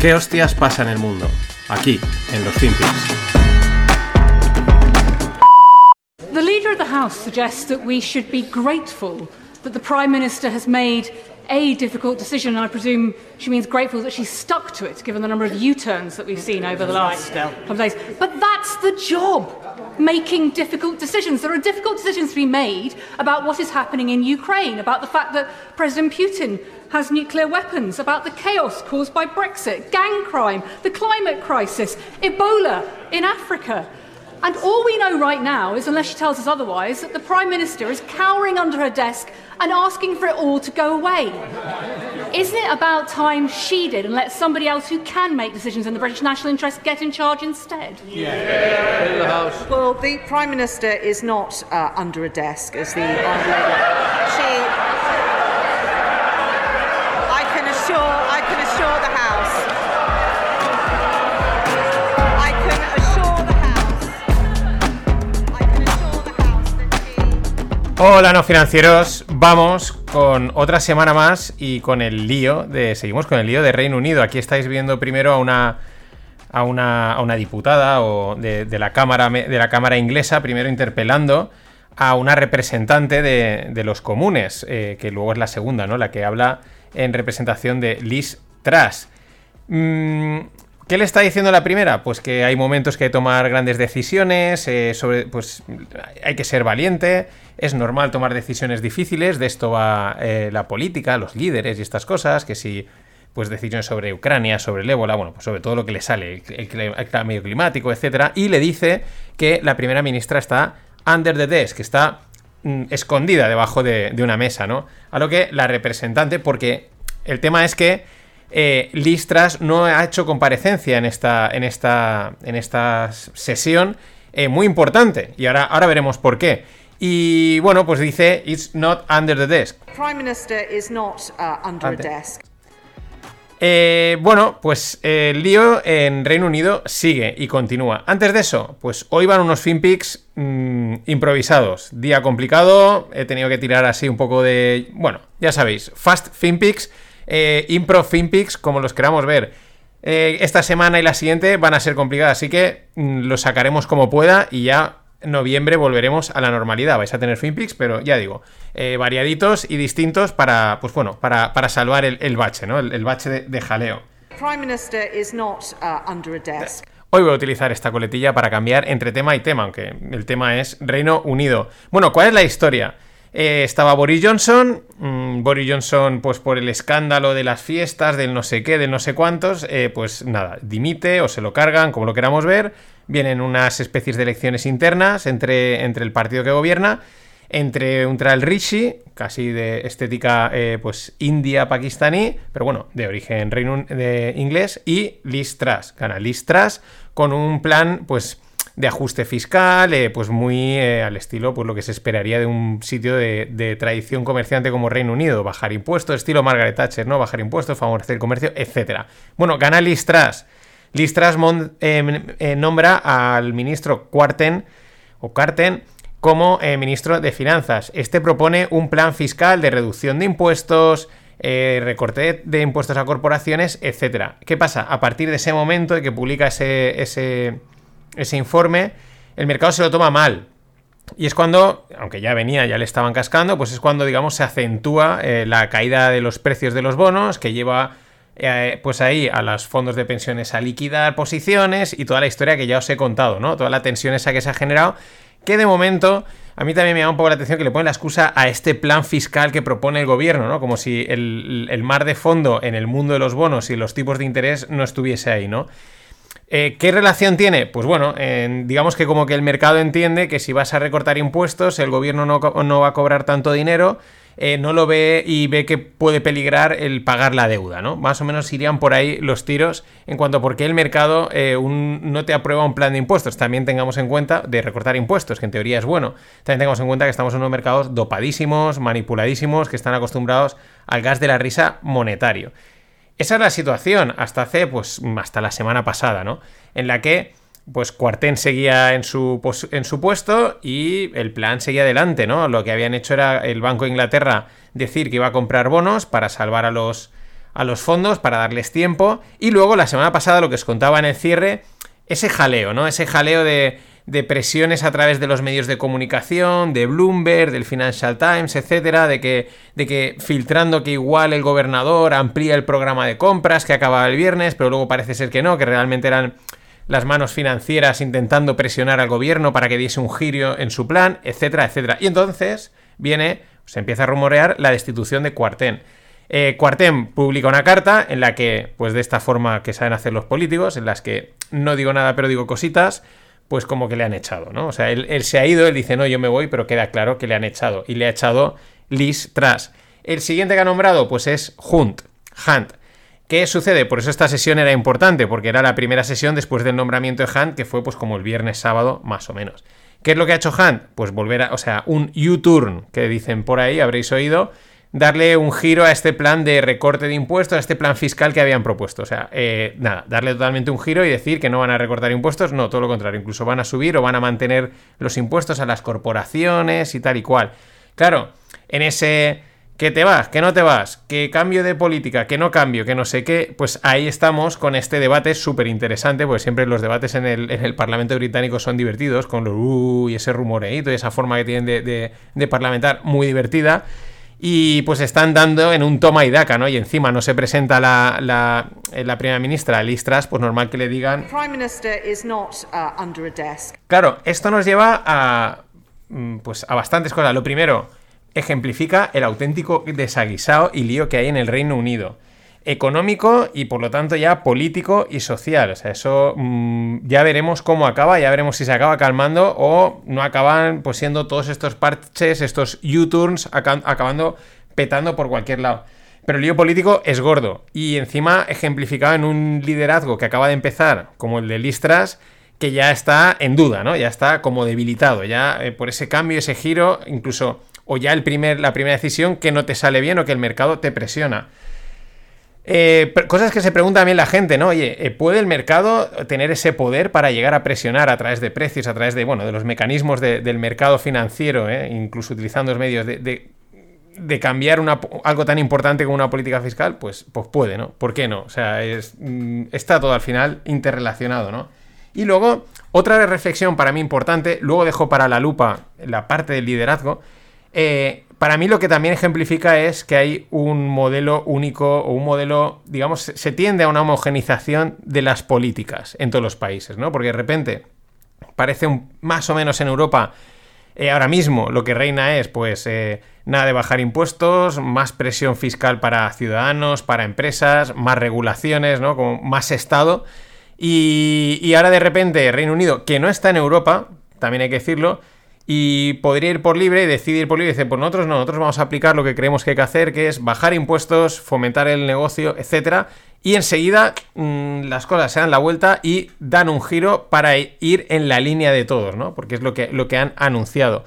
¿Qué hostias pasa en el mundo? Aquí, en los Finpics. The Leader of the House suggests that we should be grateful that the Prime Minister has made a difficult decision, and I presume she means grateful that she stuck to it, given the number of U-turns that we've seen over the last couple of days. But that's the job, making difficult decisions. There are difficult decisions to be made about what is happening in Ukraine, about the fact that President Putin has nuclear weapons, about the chaos caused by Brexit, gang crime, the climate crisis, Ebola in Africa. And all we know right now is, unless she tells us otherwise, that the Prime Minister is cowering under her desk and asking for it all to go away. Isn't it about time she did and let somebody else who can make decisions in the British national interest get in charge instead? Yeah. The house. Well, the Prime Minister is not uh, under a desk, as the. She. Hola, no financieros. Vamos con otra semana más y con el lío de. Seguimos con el lío de Reino Unido. Aquí estáis viendo primero a una. A una, a una diputada o de, la cámara, de la Cámara inglesa, primero interpelando a una representante de, de los comunes, eh, que luego es la segunda, ¿no? La que habla en representación de Liz Truss. Mm, ¿Qué le está diciendo la primera? Pues que hay momentos que hay que tomar grandes decisiones, eh, sobre, pues hay que ser valiente, es normal tomar decisiones difíciles, de esto va eh, la política, los líderes y estas cosas, que si pues decisiones sobre Ucrania, sobre el ébola, bueno, pues sobre todo lo que le sale, el, el- el cambio climático, etcétera, y le dice que la primera ministra está under the desk, que está mm, escondida debajo de, de una mesa, ¿no? A lo que la representante, porque el tema es que eh, Liz Truss no ha hecho comparecencia en esta, en esta, en esta sesión eh, muy importante, y ahora, ahora veremos por qué. Y bueno, pues dice, it's not under the desk. Prime Minister is not uh, under Ante. a desk. Eh, bueno, pues eh, el lío en Reino Unido sigue y continúa. Antes de eso, pues hoy van unos FinPix mm, improvisados. Día complicado, he tenido que tirar así un poco de... Bueno, ya sabéis, Fast FinPix, eh, Impro FinPix, como los queramos ver. Eh, esta semana y la siguiente van a ser complicadas, así que mm, lo sacaremos como pueda y ya en noviembre volveremos a la normalidad. Vais a tener FinPix, pero ya digo, eh, variaditos y distintos para, pues bueno, para, para salvar el, el bache, ¿no? El, el bache de, de jaleo. Prime Minister is not uh, under a desk. Hoy voy a utilizar esta coletilla para cambiar entre tema y tema, aunque el tema es Reino Unido. Bueno, ¿cuál es la historia? Eh, estaba Boris Johnson, mm, Boris Johnson, pues por el escándalo de las fiestas, del no sé qué, del no sé cuántos, eh, pues nada, dimite o se lo cargan, como lo queramos ver. Vienen unas especies de elecciones internas entre, entre el partido que gobierna, entre un Tral Rishi, casi de estética eh, pues india pakistaní, pero bueno, de origen reino de inglés, y Liz Truss. Gana Liz Truss con un plan pues de ajuste fiscal, eh, pues muy eh, al estilo pues lo que se esperaría de un sitio de, tradición comerciante como Reino Unido, bajar impuestos, estilo Margaret Thatcher, ¿no? Bajar impuestos, favorecer el comercio, etcétera. Bueno, gana Truss mon- eh, nombra al ministro Quarten o Carten como ministro de Finanzas. Este propone un plan fiscal de reducción de impuestos, recorte de impuestos a corporaciones, etcétera. ¿Qué pasa? A partir de ese momento de que publica ese, ese informe, el mercado se lo toma mal. Y es cuando, aunque ya venía, ya le estaban cascando, pues es cuando, digamos, se acentúa eh, la caída de los precios de los bonos, que lleva eh, pues ahí a los fondos de pensiones a liquidar posiciones y toda la historia que ya os he contado, ¿no? Toda la tensión esa que se ha generado, que de momento a mí también me llama un poco la atención que le ponen la excusa a este plan fiscal que propone el gobierno, ¿no? Como si el, el mar de fondo en el mundo de los bonos y los tipos de interés no estuviese ahí, ¿no? Eh, ¿Qué relación tiene? Pues bueno, en- digamos que como que el mercado entiende que si vas a recortar impuestos, el gobierno no, va a cobrar tanto dinero, eh, no lo ve y ve que puede peligrar el pagar la deuda, ¿no? Más o menos irían por ahí los tiros en cuanto a por qué el mercado eh, no te aprueba un plan de impuestos. También tengamos en cuenta de recortar impuestos, que en teoría es bueno. También tengamos en cuenta que estamos en unos mercados dopadísimos, manipuladísimos, que están acostumbrados al gas de la risa monetario. Esa es la situación hasta hace, pues, hasta la semana pasada, ¿no? En la que, pues, Cuartén seguía en su, en su puesto y el plan seguía adelante, ¿no? Lo que habían hecho era el Banco de Inglaterra decir que iba a comprar bonos para salvar a los, a los fondos para darles tiempo. Y luego la semana pasada lo que os contaba en el cierre, ese jaleo, ¿no? Ese jaleo de, de presiones a través de los medios de comunicación, de Bloomberg, del Financial Times, etcétera, de que, de que filtrando que igual el gobernador amplía el programa de compras que acababa el viernes, pero luego parece ser que no, que realmente eran las manos financieras intentando presionar al gobierno para que diese un giro en su plan, etcétera, etcétera. Y entonces viene, se empieza a rumorear la destitución de Cuartén. Eh, Cuartén publica una carta en la que, pues de esta forma que saben hacer los políticos, en las que no digo nada pero digo cositas, pues como que le han echado, ¿no? O sea, él, él, se ha ido, él dice, no, yo me voy, pero queda claro que le han echado. Y le ha echado Liz Truss. El siguiente que ha nombrado, pues es Hunt. Hunt. ¿Qué sucede? Por eso esta sesión era importante, porque era la primera sesión después del nombramiento de Hunt, que fue pues como el viernes sábado, más o menos. ¿Qué es lo que ha hecho Hunt? Pues volver a, o sea, un U-turn, que dicen por ahí, habréis oído, darle un giro a este plan de recorte de impuestos, a este plan fiscal que habían propuesto. O sea, eh, nada, darle totalmente un giro y decir que no van a recortar impuestos, no, todo lo contrario, incluso van a subir o van a mantener los impuestos a las corporaciones y tal y cual. Claro, en ese que te vas, que no te vas, que cambio de política, que no cambio, que no sé qué, pues ahí estamos con este debate súper interesante, porque siempre los debates en el, Parlamento británico son divertidos, con los uh, y ese rumoreito y esa forma que tienen de, parlamentar muy divertida. Y pues están dando en un toma y daca, ¿no? Y encima no se presenta la, la, eh, la primera ministra, Listras, pues normal que le digan... Uh, claro, esto nos lleva a, mm, pues, a bastantes cosas. Lo primero ejemplifica el auténtico desaguisado y lío que hay en el Reino Unido. Económico y por lo tanto ya político y social. O sea, eso mm, ya veremos cómo acaba, ya veremos si se acaba calmando o no acaban pues siendo todos estos parches, estos U-turns acabando petando por cualquier lado. Pero el lío político es gordo y encima ejemplificado en un liderazgo que acaba de empezar, como el de Listras, que ya está en duda, ¿no? Ya está como debilitado, ya eh, por ese cambio, ese giro, incluso o ya el primer, la primera decisión que no te sale bien o que el mercado te presiona. Eh, cosas que se pregunta también la gente, ¿no? Oye, eh, ¿puede el mercado tener ese poder para llegar a presionar a través de precios, a través de, bueno, de los mecanismos del mercado financiero, eh, incluso utilizando los medios de, de, cambiar una, algo tan importante como una política fiscal? Pues, pues puede, ¿no? ¿Por qué no? O sea, es, mm, está todo al final interrelacionado, ¿no? Y luego, otra reflexión para mí importante, luego dejo para la lupa la parte del liderazgo, para mí lo que también ejemplifica es que hay un modelo único o un modelo, digamos, se tiende a una homogenización de las políticas en todos los países, ¿no? Porque de repente parece un, más o menos en Europa, eh, ahora mismo lo que reina es, pues, eh, nada de bajar impuestos, más presión fiscal para ciudadanos, para empresas, más regulaciones, ¿no? Como más Estado. Y, y ahora de repente Reino Unido, que no está en Europa, también hay que decirlo, y podría ir por libre y decide ir por libre y dice, pues nosotros no, nosotros vamos a aplicar lo que creemos que hay que hacer, que es bajar impuestos, fomentar el negocio, etcétera, y enseguida mm, las cosas se dan la vuelta y dan un giro para ir en la línea de todos, ¿no? Porque es lo que, lo que han anunciado.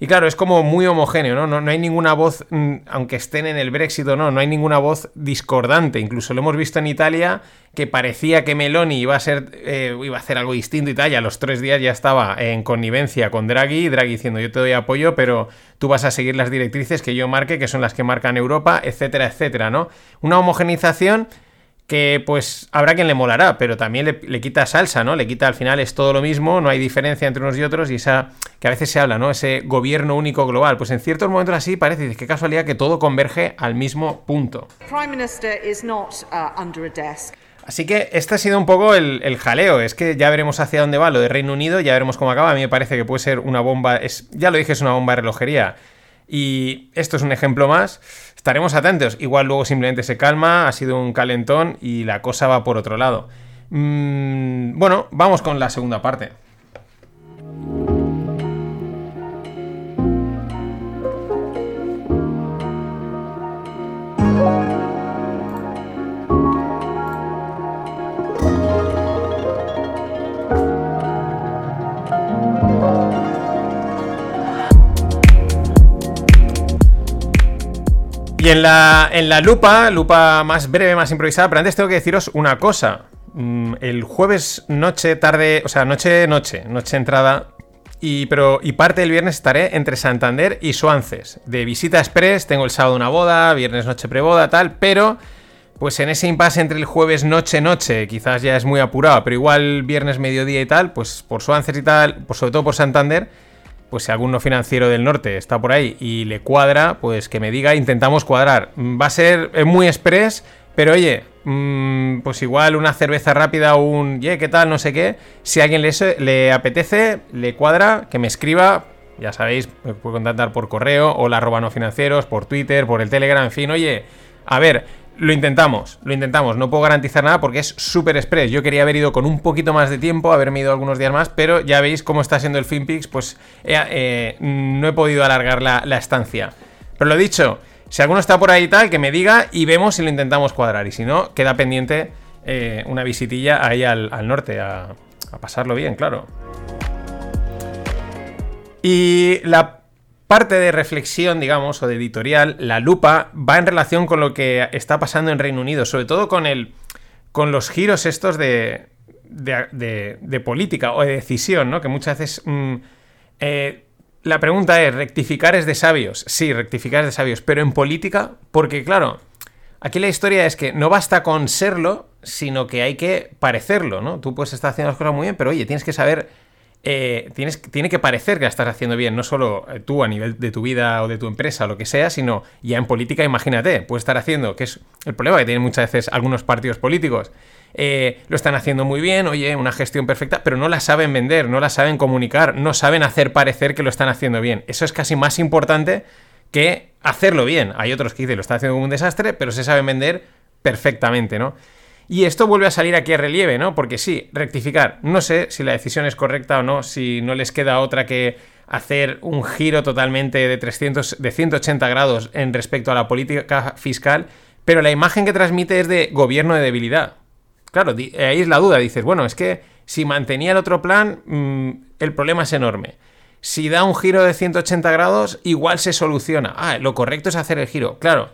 Y claro, es como muy homogéneo, ¿no? No, hay ninguna voz, mm, aunque estén en el Brexit o no, no hay ninguna voz discordante. Incluso lo hemos visto en Italia, que parecía que Meloni iba a ser, eh, iba a hacer algo distinto y tal, y a los tres días ya estaba en connivencia con Draghi, Draghi diciendo yo te doy apoyo, pero tú vas a seguir las directrices que yo marque, que son las que marcan Europa, etcétera, etcétera, ¿no? Una homogenización que pues habrá quien le molará, pero también le, quita salsa, ¿no? Le quita al final es todo lo mismo, no hay diferencia entre unos y otros y esa que a veces se habla, ¿no? Ese gobierno único global. Pues en ciertos momentos así parece, qué casualidad que todo converge al mismo punto. Uh, así que este ha sido un poco el, el, jaleo. Es que ya veremos hacia dónde va lo de Reino Unido, ya veremos cómo acaba. A mí me parece que puede ser una bomba. Es, ya lo dije, es una bomba de relojería. Y esto es un ejemplo más. Estaremos atentos. Igual luego simplemente se calma, ha sido un calentón y la cosa va por otro lado. Mm, bueno, vamos con la segunda parte. Y en la, en la lupa, lupa más breve, más improvisada, pero antes tengo que deciros una cosa. Mm, el jueves noche, tarde, o sea, noche, noche, noche entrada, y, pero, y parte del viernes estaré entre Santander y Suances. De visita express, tengo el sábado una boda, viernes noche preboda, tal, pero pues en ese impasse entre el jueves noche-noche, quizás ya es muy apurado, pero igual viernes mediodía y tal, pues por Swansea y tal, pues sobre todo por Santander, pues si algún no financiero del norte está por ahí y le cuadra, pues que me diga, intentamos cuadrar. Va a ser muy express, pero oye, mm, pues igual una cerveza rápida o un, ye, ¿qué tal? No sé qué. Si a alguien le, le apetece, le cuadra, que me escriba, ya sabéis, me puede contactar por correo o la no financieros, por Twitter, por el Telegram, en fin, oye, a ver, lo intentamos, lo intentamos. No puedo garantizar nada porque es súper express. Yo quería haber ido con un poquito más de tiempo, haberme ido algunos días más, pero ya veis cómo está siendo el FinPix, pues eh, no he podido alargar la, estancia. Pero lo dicho, si alguno está por ahí y tal, que me diga y vemos si lo intentamos cuadrar. Y si no, queda pendiente eh, una visitilla ahí al, norte, a pasarlo bien, claro. Y la parte de reflexión, digamos, o de editorial, la lupa, va en relación con lo que está pasando en Reino Unido, sobre todo con el. con los giros estos de. de, política o de decisión, ¿no? Que muchas veces. Mm, eh, la pregunta es: ¿rectificar es de sabios? Sí, rectificar es de sabios, pero en política, porque claro, aquí la historia es que no basta con serlo, sino que hay que parecerlo, ¿no? Tú puedes estar haciendo las cosas muy bien, pero oye, tienes que saber eh, tienes, tiene que parecer que la estás haciendo bien, no solo eh, tú a nivel de tu vida o de tu empresa o lo que sea, sino ya en política, imagínate, puede estar haciendo, que es el problema que tienen muchas veces algunos partidos políticos. Eh, lo están haciendo muy bien, oye, una gestión perfecta, pero no la saben vender, no la saben comunicar, no saben hacer parecer que lo están haciendo bien. Eso es casi más importante que hacerlo bien. Hay otros que dicen lo están haciendo como un desastre, pero se saben vender perfectamente, ¿no? Y esto vuelve a salir aquí a relieve, ¿no? Porque sí, rectificar. No sé si la decisión es correcta o no, si no les queda otra que hacer un giro totalmente de, 300, de 180 grados en respecto a la política fiscal, pero la imagen que transmite es de gobierno de debilidad. Claro, ahí es la duda. Dices, bueno, es que si mantenía el otro plan, mm, el problema es enorme. Si da un giro de 180 grados, igual se soluciona. Ah, lo correcto es hacer el giro. Claro,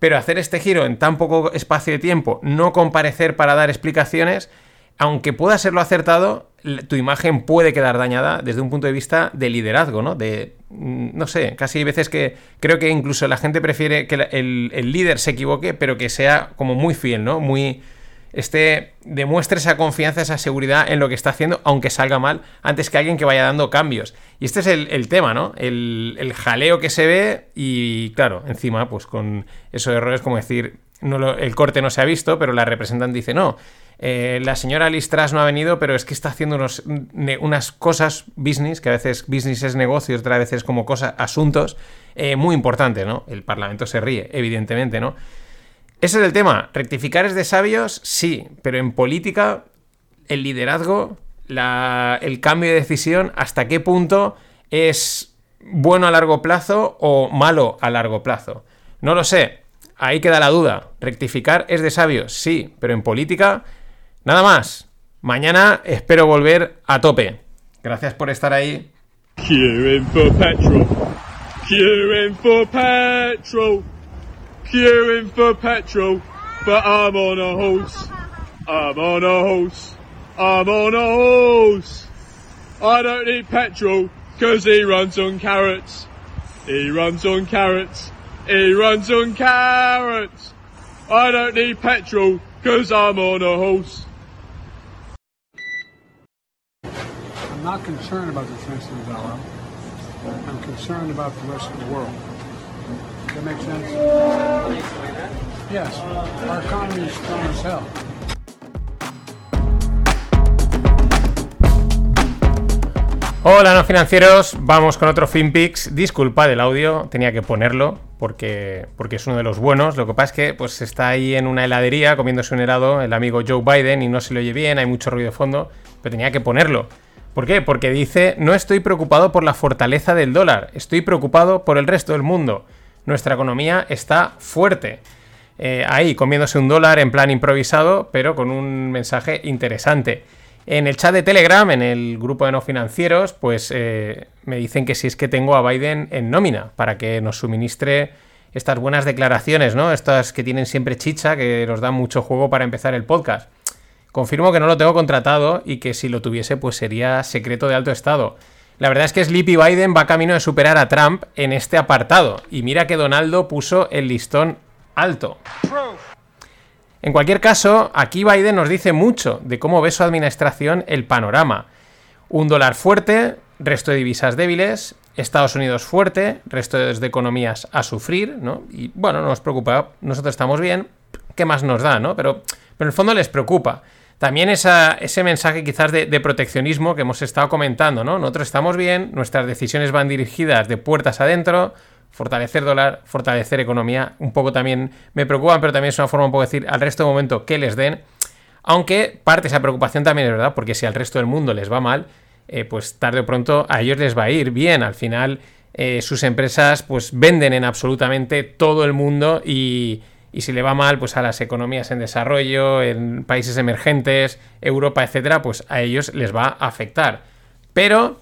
pero hacer este giro en tan poco espacio de tiempo, no comparecer para dar explicaciones, aunque pueda serlo acertado, tu imagen puede quedar dañada desde un punto de vista de liderazgo, ¿no? De, mm, no sé, casi hay veces que creo que incluso la gente prefiere que el, el líder se equivoque, pero que sea como muy fiel, ¿no? Muy este, demuestre esa confianza, esa seguridad en lo que está haciendo, aunque salga mal, antes que alguien que vaya dando cambios. Y este es el, tema, ¿no? El, jaleo que se ve y, claro, encima, pues con esos errores como decir, no el corte no se ha visto, pero la representante dice, no, eh, la señora Listras no ha venido, pero es que está haciendo unos, unas cosas business, que a veces business es negocio, otras veces como cosas, asuntos, eh, muy importantes, ¿no? El Parlamento se ríe, evidentemente, ¿no? Ese es el tema. Rectificar es de sabios, sí, pero en política, el liderazgo, el cambio de decisión, hasta qué punto es bueno a largo plazo o malo a largo plazo. No lo sé. Ahí queda la duda. Rectificar es de sabios, sí, pero en política, nada más. Mañana espero volver a tope. Gracias por estar ahí. But I'm on a horse. I'm on a horse. I'm on a horse. I don't need petrol, cause he runs on carrots. He runs on carrots. He runs on carrots. I don't need petrol, cause I'm on a horse. I'm not concerned about the defense of the dollar. I'm concerned about the rest of the world. That makes sense? Yes. Our economy is strong as. Hola no financieros, vamos con otro FinPix. Disculpa del audio, tenía que ponerlo porque, porque es uno de los buenos. Lo que pasa es que pues, está ahí en una heladería comiéndose un helado el amigo Joe Biden y no se le oye bien, hay mucho ruido de fondo, pero tenía que ponerlo. ¿Por qué? Porque dice, no estoy preocupado por la fortaleza del dólar, estoy preocupado por el resto del mundo nuestra economía está fuerte. Eh, ahí comiéndose un dólar en plan improvisado, pero con un mensaje interesante. En el chat de Telegram, en el grupo de no financieros, pues eh, me dicen que si es que tengo a Biden en nómina para que nos suministre estas buenas declaraciones, ¿no? Estas que tienen siempre chicha, que nos dan mucho juego para empezar el podcast. Confirmo que no lo tengo contratado y que si lo tuviese, pues sería secreto de alto estado. La verdad es que Sleepy Biden va camino de superar a Trump en este apartado. Y mira que Donaldo puso el listón alto. En cualquier caso, aquí Biden nos dice mucho de cómo ve su administración el panorama. Un dólar fuerte, resto de divisas débiles, Estados Unidos fuerte, resto de economías a sufrir, ¿no? Y bueno, no nos preocupa, nosotros estamos bien, ¿qué más nos da, no? Pero, pero en el fondo les preocupa. También ese mensaje quizás de, proteccionismo que hemos estado comentando, ¿no? Nosotros estamos bien, nuestras decisiones van dirigidas de puertas adentro, fortalecer dólar, fortalecer economía, un poco también me preocupan, pero también es una forma un poco de decir al resto de momento que les den, aunque parte de esa preocupación también es verdad, porque si al resto del mundo les va mal, eh, pues tarde o pronto a ellos les va a ir bien, al final eh, sus empresas pues venden en absolutamente todo el mundo y, y si le va mal, pues a las economías en desarrollo, en países emergentes, Europa, etcétera, pues a ellos les va a afectar. Pero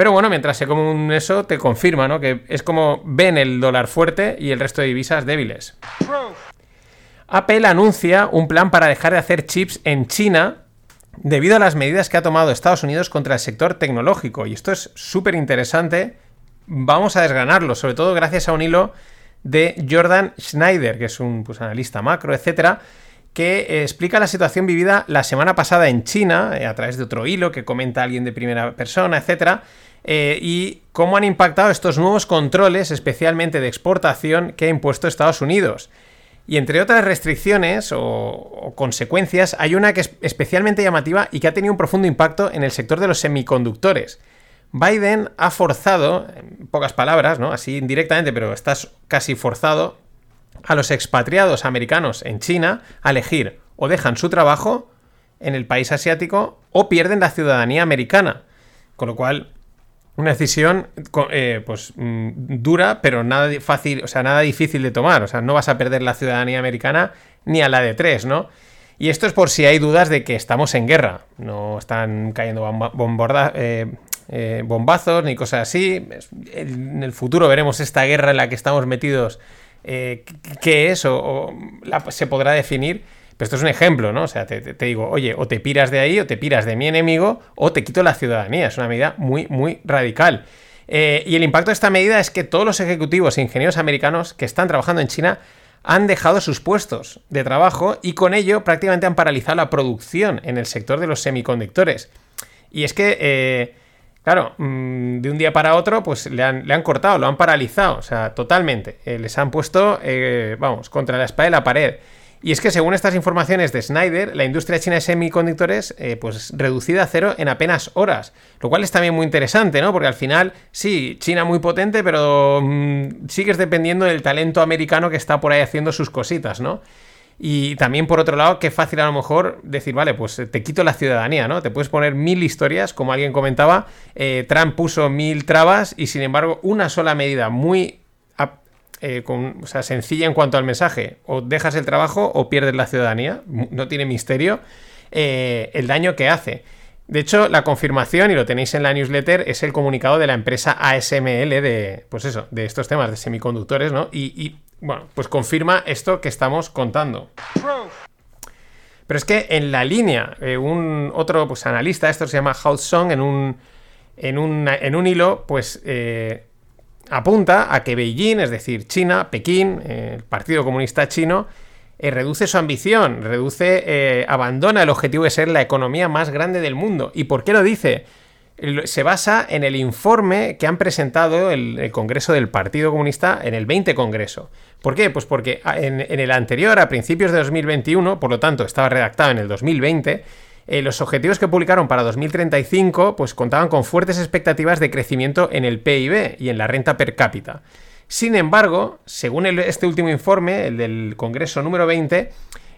pero bueno, mientras se come eso, te confirma, ¿no? Que es como ven el dólar fuerte y el resto de divisas débiles. Apple anuncia un plan para dejar de hacer chips en China debido a las medidas que ha tomado Estados Unidos contra el sector tecnológico. Y esto es súper interesante. Vamos a desgranarlo, sobre todo gracias a un hilo de Jordan Schneider, que es un pues, analista macro, etcétera, que eh, explica la situación vivida la semana pasada en China, eh, a través de otro hilo que comenta alguien de primera persona, etcétera, eh, y cómo han impactado estos nuevos controles, especialmente de exportación, que ha impuesto Estados Unidos. Y entre otras restricciones o, consecuencias, hay una que es especialmente llamativa y que ha tenido un profundo impacto en el sector de los semiconductores. Biden ha forzado, en pocas palabras, ¿no? así indirectamente, pero estás casi forzado, a los expatriados americanos en China a elegir o dejan su trabajo en el país asiático o pierden la ciudadanía americana. Con lo cual, una decisión eh, pues mm, dura, pero nada fácil, o sea, nada difícil de tomar. O sea, no vas a perder la ciudadanía americana ni a la de tres, ¿no? Y esto es por si hay dudas de que estamos en guerra. No están cayendo eh, eh, bombazos ni cosas así. En el futuro veremos esta guerra en la que estamos metidos. ¿Qué es? O, se podrá definir. Pero esto es un ejemplo, ¿no? O sea, te, digo, oye, o te piras de ahí, o te piras de mi enemigo, o te quito la ciudadanía. Es una medida muy, muy radical. Eh, y el impacto de esta medida es que todos los ejecutivos e ingenieros americanos que están trabajando en China han dejado sus puestos de trabajo y con ello prácticamente han paralizado la producción en el sector de los semiconductores. Y es que, eh, claro, mm, de un día para otro, pues le han, le han, cortado, lo han paralizado, o sea, totalmente. Eh, les han puesto, vamos, contra la espada de la pared. Y es que según estas informaciones de Snyder, la industria china de semiconductores, eh, pues reducida a cero en apenas horas. Lo cual es también muy interesante, ¿no? Porque al final, sí, China muy potente, pero mm, sigues dependiendo del talento americano que está por ahí haciendo sus cositas, ¿no? Y también, por otro lado, qué fácil a lo mejor decir, vale, pues te quito la ciudadanía, ¿no? Te puedes poner mil historias, como alguien comentaba, eh, Trump puso mil trabas y sin embargo una sola medida muy eh, sencilla en cuanto al mensaje. O dejas el trabajo o pierdes la ciudadanía. No tiene misterio eh, el daño que hace. De hecho, la confirmación, y lo tenéis en la newsletter, es el comunicado de la empresa ASML de, pues eso, de estos temas de semiconductores, ¿no? Y, bueno, pues confirma esto que estamos contando. Pero es que en la línea, eh, un otro pues, analista, esto se llama Hao Song, en un, en un, en un hilo, pues apunta a que Beijing, es decir, China, Pekín, eh, el Partido Comunista Chino, eh, reduce su ambición, reduce, eh, abandona el objetivo de ser la economía más grande del mundo. ¿Y por qué lo dice? Se basa en el informe que han presentado el, Congreso del Partido Comunista en el 20 Congreso. ¿Por qué? Pues porque en, en el anterior, a principios de 2021, por lo tanto estaba redactado en el 2020, eh, los objetivos que publicaron para 2035 pues contaban con fuertes expectativas de crecimiento en el PIB y en la renta per cápita. Sin embargo, según este último informe, el del Congreso número 20,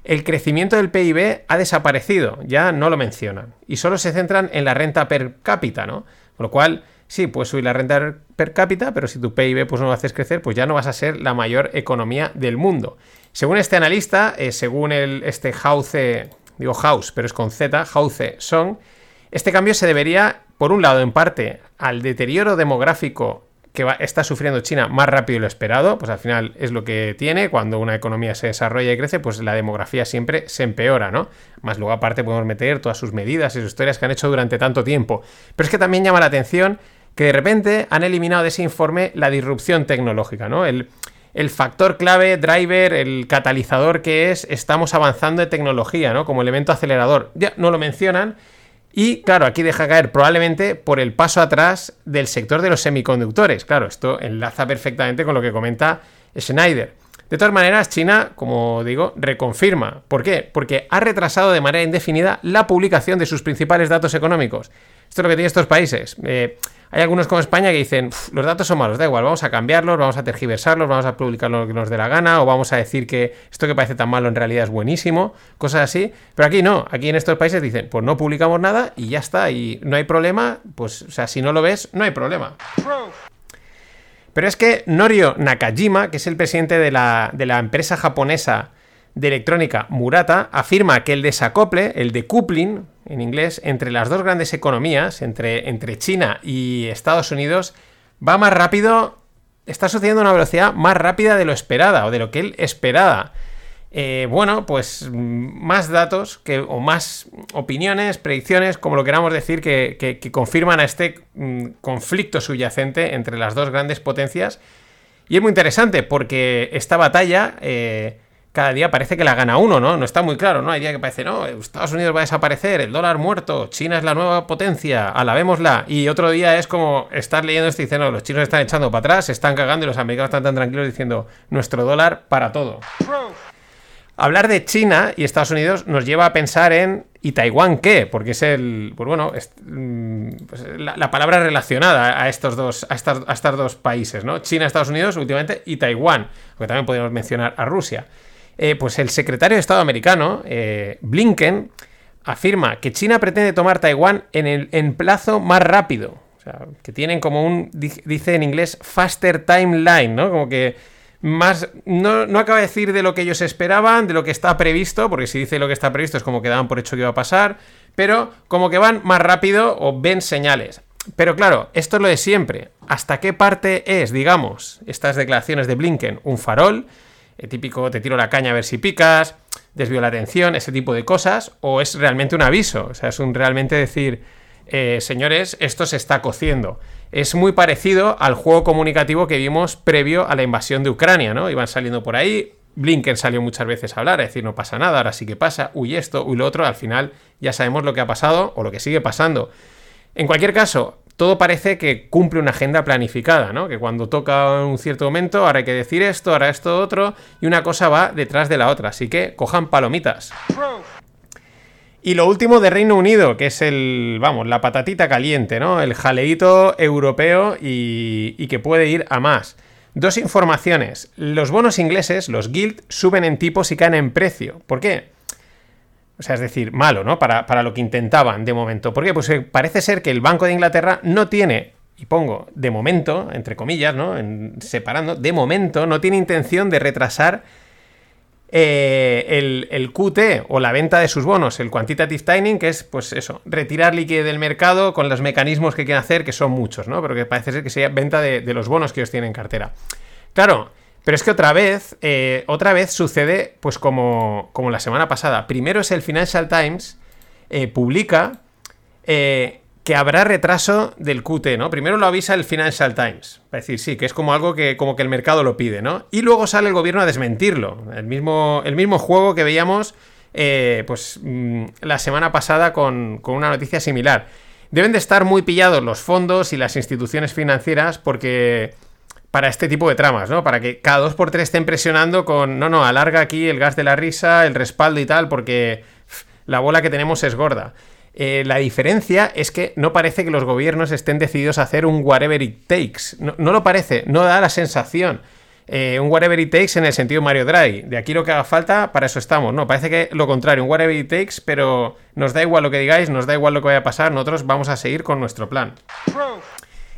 el crecimiento del PIB ha desaparecido, ya no lo mencionan, y solo se centran en la renta per cápita, ¿no? Con lo cual, sí, puedes subir la renta per cápita, pero si tu PIB pues, no lo haces crecer, pues ya no vas a ser la mayor economía del mundo. Según este analista, eh, según el, este House digo House, pero es con Z, House Song, este cambio se debería, por un lado, en parte, al deterioro demográfico que está sufriendo China más rápido de lo esperado, pues al final es lo que tiene, cuando una economía se desarrolla y crece, pues la demografía siempre se empeora, ¿no? Más luego aparte podemos meter todas sus medidas y sus historias que han hecho durante tanto tiempo. Pero es que también llama la atención que de repente han eliminado de ese informe la disrupción tecnológica, ¿no? El, el factor clave, driver, el catalizador que es, estamos avanzando en tecnología, ¿no? Como elemento acelerador. Ya no lo mencionan. Y claro, aquí deja caer probablemente por el paso atrás del sector de los semiconductores. Claro, esto enlaza perfectamente con lo que comenta Schneider. De todas maneras, China, como digo, reconfirma. ¿Por qué? Porque ha retrasado de manera indefinida la publicación de sus principales datos económicos. Esto es lo que tienen estos países. Eh, hay algunos como España que dicen, los datos son malos, da igual, vamos a cambiarlos, vamos a tergiversarlos, vamos a publicar lo que nos dé la gana, o vamos a decir que esto que parece tan malo en realidad es buenísimo, cosas así. Pero aquí no, aquí en estos países dicen, pues no publicamos nada y ya está, y no hay problema, pues, o sea, si no lo ves, no hay problema. Pero es que Norio Nakajima, que es el presidente de la, de la empresa japonesa de electrónica Murata, afirma que el desacople, el decoupling en inglés, entre las dos grandes economías, entre, entre China y Estados Unidos, va más rápido, está sucediendo a una velocidad más rápida de lo esperada o de lo que él esperaba. Eh, bueno, pues mm, más datos que, o más opiniones, predicciones, como lo queramos decir, que, confirman a este mm, conflicto subyacente entre las dos grandes potencias. Y es muy interesante porque esta batalla eh, cada día parece que la gana uno, ¿no? No está muy claro, ¿no? Hay día que parece, no, Estados Unidos va a desaparecer, el dólar muerto, China es la nueva potencia, alabémosla. Y otro día es como estar leyendo esto y diciendo, los chinos están echando para atrás, se están cagando y los americanos están tan tranquilos diciendo, nuestro dólar para todo. Hablar de China y Estados Unidos nos lleva a pensar en ¿y Taiwán qué? Porque es el, pues bueno, mm, pues la, palabra relacionada a estos dos, a, estos dos países, ¿no? China, Estados Unidos últimamente y Taiwán, porque también podemos mencionar a Rusia. Eh, pues el secretario de Estado americano, eh, Blinken, afirma que China pretende tomar Taiwán en el en plazo más rápido. O sea, que tienen como un, dice en inglés, faster timeline, ¿no? Como que más. No, acaba de decir de lo que ellos esperaban, de lo que está previsto, porque si dice lo que está previsto es como que daban por hecho que iba a pasar, pero como que van más rápido o ven señales. Pero claro, esto es lo de siempre. ¿Hasta qué parte es, digamos, estas declaraciones de Blinken un farol? El típico te tiro la caña a ver si picas, desvío la atención, ese tipo de cosas, o es realmente un aviso, o sea, es un realmente decir, eh, señores, esto se está cociendo es muy parecido al juego comunicativo que vimos previo a la invasión de Ucrania, ¿no? Iban saliendo por ahí, Blinken salió muchas veces a hablar, a decir no pasa nada, ahora sí que pasa, uy esto, uy lo otro, al final ya sabemos lo que ha pasado o lo que sigue pasando. En cualquier caso, todo parece que cumple una agenda planificada, ¿no? Que cuando toca un cierto momento, ahora hay que decir esto, ahora esto otro, y una cosa va detrás de la otra, así que cojan palomitas. Y lo último de Reino Unido, que es el, vamos, la patatita caliente, ¿no? El jaleito europeo y, que puede ir a más. Dos informaciones. Los bonos ingleses, los Guild, suben en tipos y caen en precio. ¿Por qué? O sea, es decir, malo, ¿no? Para, para lo que intentaban de momento. ¿Por qué? Pues eh, parece ser que el Banco de Inglaterra no tiene, y pongo de momento, entre comillas, ¿no? Separando, de momento no tiene intención de retrasar eh, el, QT o la venta de sus bonos, el quantitative tightening, que es, pues eso, retirar liquidez del mercado con los mecanismos que quieren hacer, que son muchos, ¿no? Pero que parece ser que sea venta de, los bonos que ellos tienen en cartera. Claro, pero es que otra vez, eh, otra vez sucede, pues como, como la semana pasada. Primero es el Financial Times, eh, publica que habrá retraso del QT, ¿no? Primero lo avisa el Financial Times, para decir, sí, que es como algo que, como que el mercado lo pide, ¿no? Y luego sale el gobierno a desmentirlo. El mismo, el mismo juego que veíamos eh, pues, mm, la semana pasada con, con una noticia similar. Deben de estar muy pillados los fondos y las instituciones financieras porque para este tipo de tramas, ¿no? Para que cada dos por tres estén presionando con, no, no, alarga aquí el gas de la risa, el respaldo y tal, porque la bola que tenemos es gorda. Eh, la diferencia es que no parece que los gobiernos estén decididos a hacer un whatever it takes. No, lo parece, no da la sensación. Eh, un whatever it takes en el sentido Mario Draghi. De aquí lo que haga falta, para eso estamos. No, parece que lo contrario, un whatever it takes, pero nos da igual lo que digáis, nos da igual lo que vaya a pasar, nosotros vamos a seguir con nuestro plan.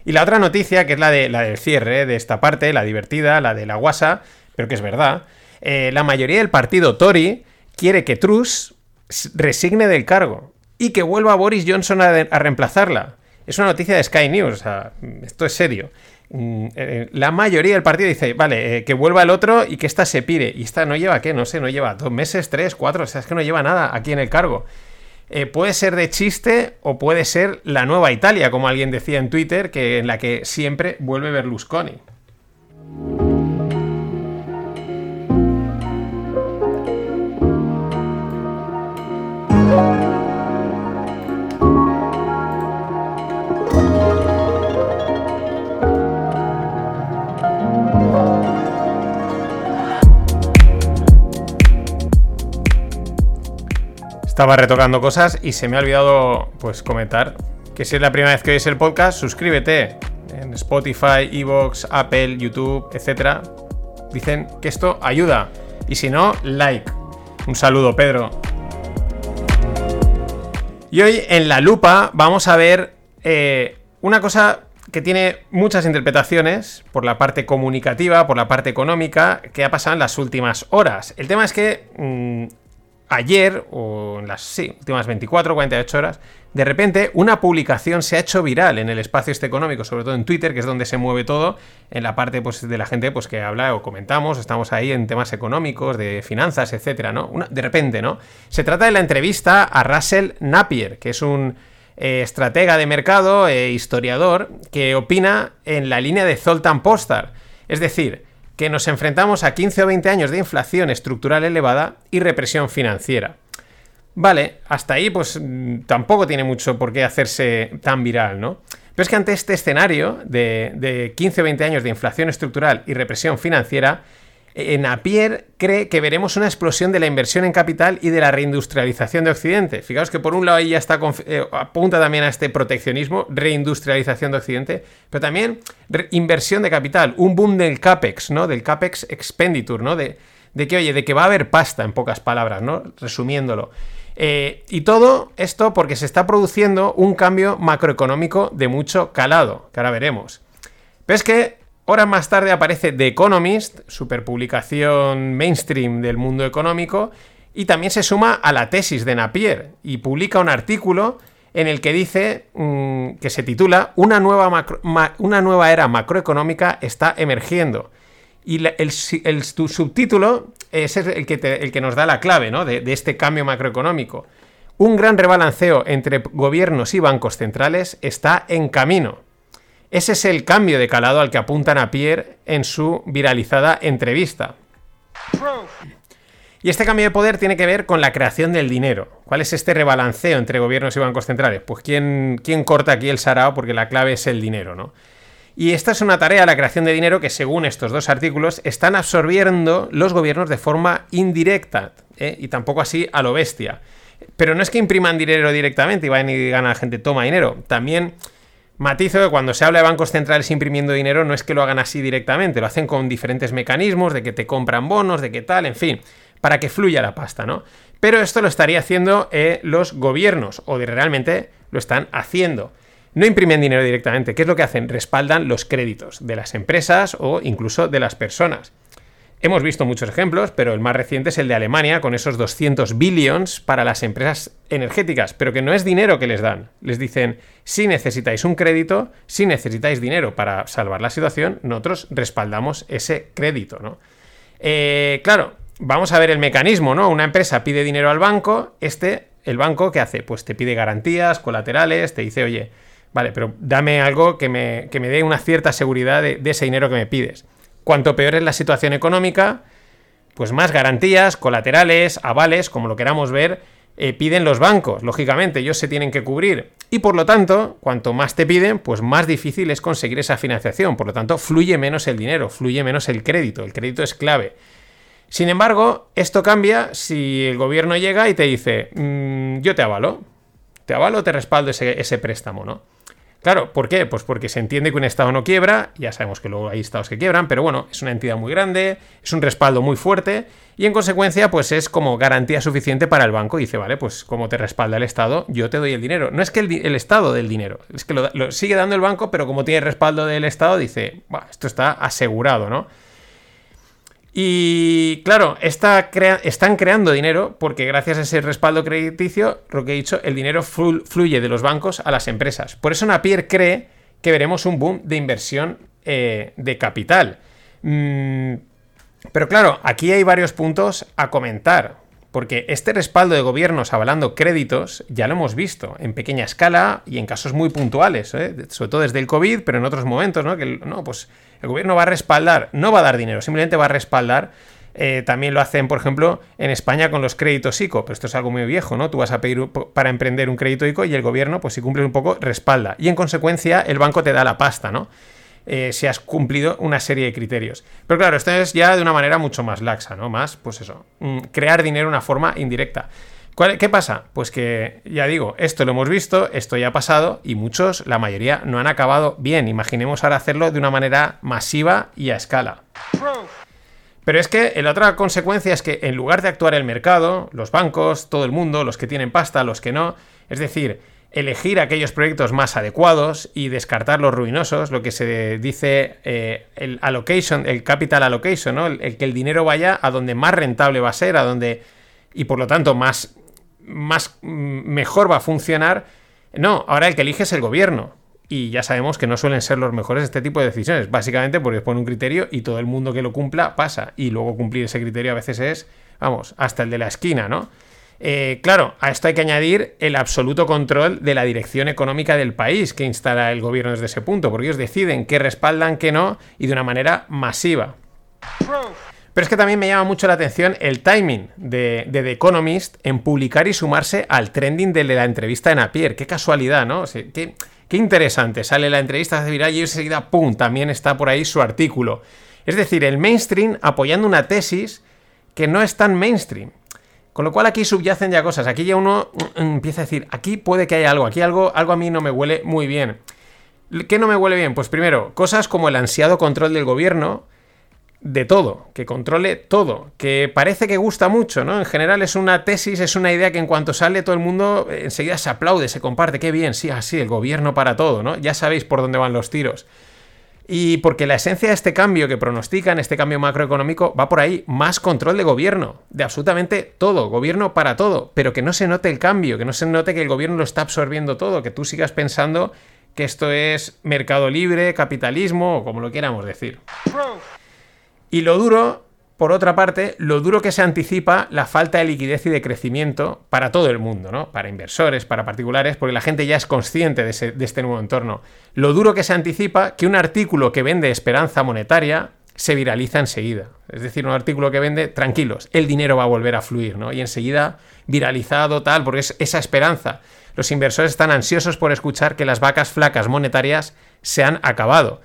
Y la otra noticia, que es la, de, la del cierre de esta parte, la divertida, la de la guasa, pero que es verdad, eh, la mayoría del partido Tory quiere que Truss resigne del cargo y que vuelva Boris Johnson a, reemplazarla. Es una noticia de Sky News, o sea, esto es serio. Mm, eh, la mayoría del partido dice, vale, eh, que vuelva el otro y que esta se pire. Y esta no lleva, ¿qué? No sé, no lleva dos meses, tres, cuatro, o sea, es que no lleva nada aquí en el cargo. Eh, puede ser de chiste o puede ser la nueva Italia, como alguien decía en Twitter, que en la que siempre vuelve Berlusconi. Estaba retocando cosas y se me ha olvidado pues comentar que si es la primera vez que veis el podcast, suscríbete en Spotify, Evox, Apple, YouTube, etc. Dicen que esto ayuda. Y si no, like. Un saludo, Pedro. Y hoy en la lupa vamos a ver eh, una cosa que tiene muchas interpretaciones por la parte comunicativa, por la parte económica, que ha pasado en las últimas horas. El tema es que mm, ayer, o en las últimas 24 48 horas, de repente una publicación se ha hecho viral en el espacio este económico, sobre todo en Twitter, que es donde se mueve todo, en la parte pues, de la gente pues, que habla o comentamos, estamos ahí en temas económicos, de finanzas, etcétera, ¿no? de repente, ¿no? Se trata de la entrevista a Russell Napier, que es un eh, estratega de mercado e historiador que opina en la línea de Zoltan Postar. Es decir, que nos enfrentamos a 15 o 20 años de inflación estructural elevada y represión financiera. Vale, hasta ahí pues mm, tampoco tiene mucho por qué hacerse tan viral, ¿no? Pero es que ante este escenario de, de 15 o 20 años de inflación estructural y represión financiera, Napier cree que veremos una explosión de la inversión en capital y de la reindustrialización de Occidente. Fijaos que por un lado ella está eh, apunta también a este proteccionismo, reindustrialización de Occidente, pero también inversión de capital, un boom del CAPEX, ¿no? Del CAPEX expenditure, ¿no? De, que, oye, de que va a haber pasta, en pocas palabras, ¿no? Resumiéndolo. Eh, y todo esto porque se está produciendo un cambio macroeconómico de mucho calado, que ahora veremos. Pero es que Horas más tarde aparece The Economist, superpublicación mainstream del mundo económico, y también se suma a la tesis de Napier y publica un artículo en el que dice mm, que se titula una nueva, una nueva, era macroeconómica está emergiendo. Y el, subtítulo es el que, el que, nos da la clave de este cambio macroeconómico. Un gran rebalanceo entre gobiernos y bancos centrales está en camino. Ese es el cambio de calado al que apuntan a Pierre en su viralizada entrevista. Y este cambio de poder tiene que ver con la creación del dinero. ¿Cuál es este rebalanceo entre gobiernos y bancos centrales? Pues quién, quién corta aquí el sarao porque la clave es el dinero, ¿no? Y esta es una tarea, la creación de dinero, que según estos dos artículos están absorbiendo los gobiernos de forma indirecta ¿eh? y tampoco así a lo bestia. Pero no es que impriman dinero directamente y vayan y digan a la gente toma dinero. También Matizo cuando se habla de bancos centrales imprimiendo dinero no es que lo hagan así directamente, lo hacen con diferentes mecanismos, de que te compran bonos, de que tal, en fin, para que fluya la pasta, ¿no? Pero esto lo estaría haciendo eh, los gobiernos, o de realmente lo están haciendo. No imprimen dinero directamente, ¿qué es lo que hacen? Respaldan los créditos de las empresas o incluso de las personas. Hemos visto muchos ejemplos, pero el más reciente es el de Alemania, con esos 200 billions para las empresas energéticas, pero que no es dinero que les dan. Les dicen, si necesitáis un crédito, si necesitáis dinero para salvar la situación, nosotros respaldamos ese crédito, ¿no? Eh, claro, vamos a ver el mecanismo, ¿no? Una empresa pide dinero al banco, este, el banco, ¿qué hace? Pues te pide garantías, colaterales, te dice, oye, vale, pero dame algo que me, que me dé una cierta seguridad de ese dinero que me pides. Cuanto peor es la situación económica, pues más garantías, colaterales, avales, como lo queramos ver, eh, piden los bancos. Lógicamente, ellos se tienen que cubrir. Y por lo tanto, cuanto más te piden, pues más difícil es conseguir esa financiación. Por lo tanto, fluye menos el dinero, fluye menos el crédito. El crédito es clave. Sin embargo, esto cambia si el gobierno llega y te dice, mm, yo te avalo. Te avalo, te respaldo ese, ese préstamo, ¿no? Claro, ¿por qué? Pues porque se entiende que un Estado no quiebra, ya sabemos que luego hay Estados que quiebran, pero bueno, es una entidad muy grande, es un respaldo muy fuerte y en consecuencia pues es como garantía suficiente para el banco. Dice, vale, pues como te respalda el Estado, yo te doy el dinero. No es que el, Estado del dinero, es que lo, sigue dando el banco, pero como tiene respaldo del Estado, dice, esto está asegurado, ¿no? Y claro, están creando dinero porque gracias a ese respaldo crediticio, lo que he dicho, el dinero fluye de los bancos a las empresas. Por eso Napier cree que veremos un boom de inversión eh, de capital. Mm, pero claro, aquí hay varios puntos a comentar. Porque este respaldo de gobiernos avalando créditos ya lo hemos visto en pequeña escala y en casos muy puntuales, ¿eh? sobre todo desde el COVID, pero en otros momentos, ¿no? Que no, pues el gobierno va a respaldar, no va a dar dinero, simplemente va a respaldar. Eh, también lo hacen, por ejemplo, en España con los créditos ICO, pero esto es algo muy viejo, ¿no? Tú vas a pedir para emprender un crédito ICO y el gobierno, pues si cumple un poco, respalda. Y en consecuencia, el banco te da la pasta, ¿no? Eh, si has cumplido una serie de criterios. Pero claro, esto es ya de una manera mucho más laxa, ¿no? Más, pues eso, mm, crear dinero de una forma indirecta. ¿Qué pasa? Pues que, ya digo, esto lo hemos visto, esto ya ha pasado y muchos, la mayoría, no han acabado bien. Imaginemos ahora hacerlo de una manera masiva y a escala. Pero es que la otra consecuencia es que en lugar de actuar el mercado, los bancos, todo el mundo, los que tienen pasta, los que no, es decir, elegir aquellos proyectos más adecuados y descartar los ruinosos, lo que se dice eh, el allocation, el capital allocation, ¿no? el, que el dinero vaya a donde más rentable va a ser, a donde y por lo tanto más más mm, mejor va a funcionar. No, ahora el que elige es el gobierno. Y ya sabemos que no suelen ser los mejores este tipo de decisiones, básicamente porque pone un criterio y todo el mundo que lo cumpla pasa. Y luego cumplir ese criterio a veces es, vamos, hasta el de la esquina, ¿no? Eh, claro, a esto hay que añadir el absoluto control de la dirección económica del país que instala el gobierno desde ese punto, porque ellos deciden qué respaldan, qué no, y de una manera masiva. Pero es que también me llama mucho la atención el timing de, The Economist en publicar y sumarse al trending de la entrevista en Napier. Qué casualidad, ¿no? qué, interesante. Sale la entrevista de viral y enseguida, ¡pum!, también está por ahí su artículo. Es decir, el mainstream apoyando una tesis que no es tan mainstream. Con lo cual aquí subyacen ya cosas. Aquí ya uno mm, empieza a decir, aquí puede que haya algo, aquí algo, algo a mí no me huele muy bien. ¿Qué no me huele bien? Pues primero, cosas como el ansiado control del gobierno, de todo, que controle todo, que parece que gusta mucho, ¿no? En general es una tesis, es una idea que en cuanto sale todo el mundo eh, enseguida se aplaude, se comparte, qué bien, sí, así, el gobierno para todo, ¿no? Ya sabéis por dónde van los tiros. Y porque la esencia de este cambio que pronostican, este cambio macroeconómico, va por ahí, más control de gobierno, de absolutamente todo, gobierno para todo, pero que no se note el cambio, que no se note que el gobierno lo está absorbiendo todo, que tú sigas pensando que esto es mercado libre, capitalismo o como lo quieramos decir. Y lo duro, por otra parte, lo duro que se anticipa la falta de liquidez y de crecimiento para todo el mundo, ¿no? Para inversores, para particulares, porque la gente ya es consciente de, este nuevo entorno. Lo duro que se anticipa que un artículo que vende esperanza monetaria se viraliza enseguida. Es decir, un artículo que vende, tranquilos, el dinero va a volver a fluir, ¿no? Y enseguida viralizado tal, porque es esa esperanza. Los inversores están ansiosos por escuchar que las vacas flacas monetarias se han acabado.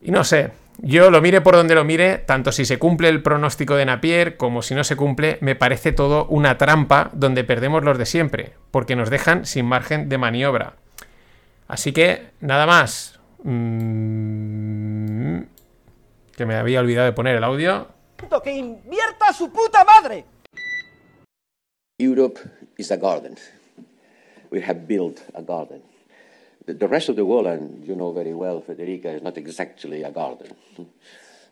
Y no sé, yo lo mire por donde lo mire, tanto si se cumple el pronóstico de Napier como si no se cumple, me parece todo una trampa donde perdemos los de siempre, porque nos dejan sin margen de maniobra. Así que, nada más. Mm, que me había olvidado de poner el audio. ¡Que invierta su puta madre! Europe is a garden. We have built a garden. The rest of the world, and you know very well, Federica, is not exactly a garden.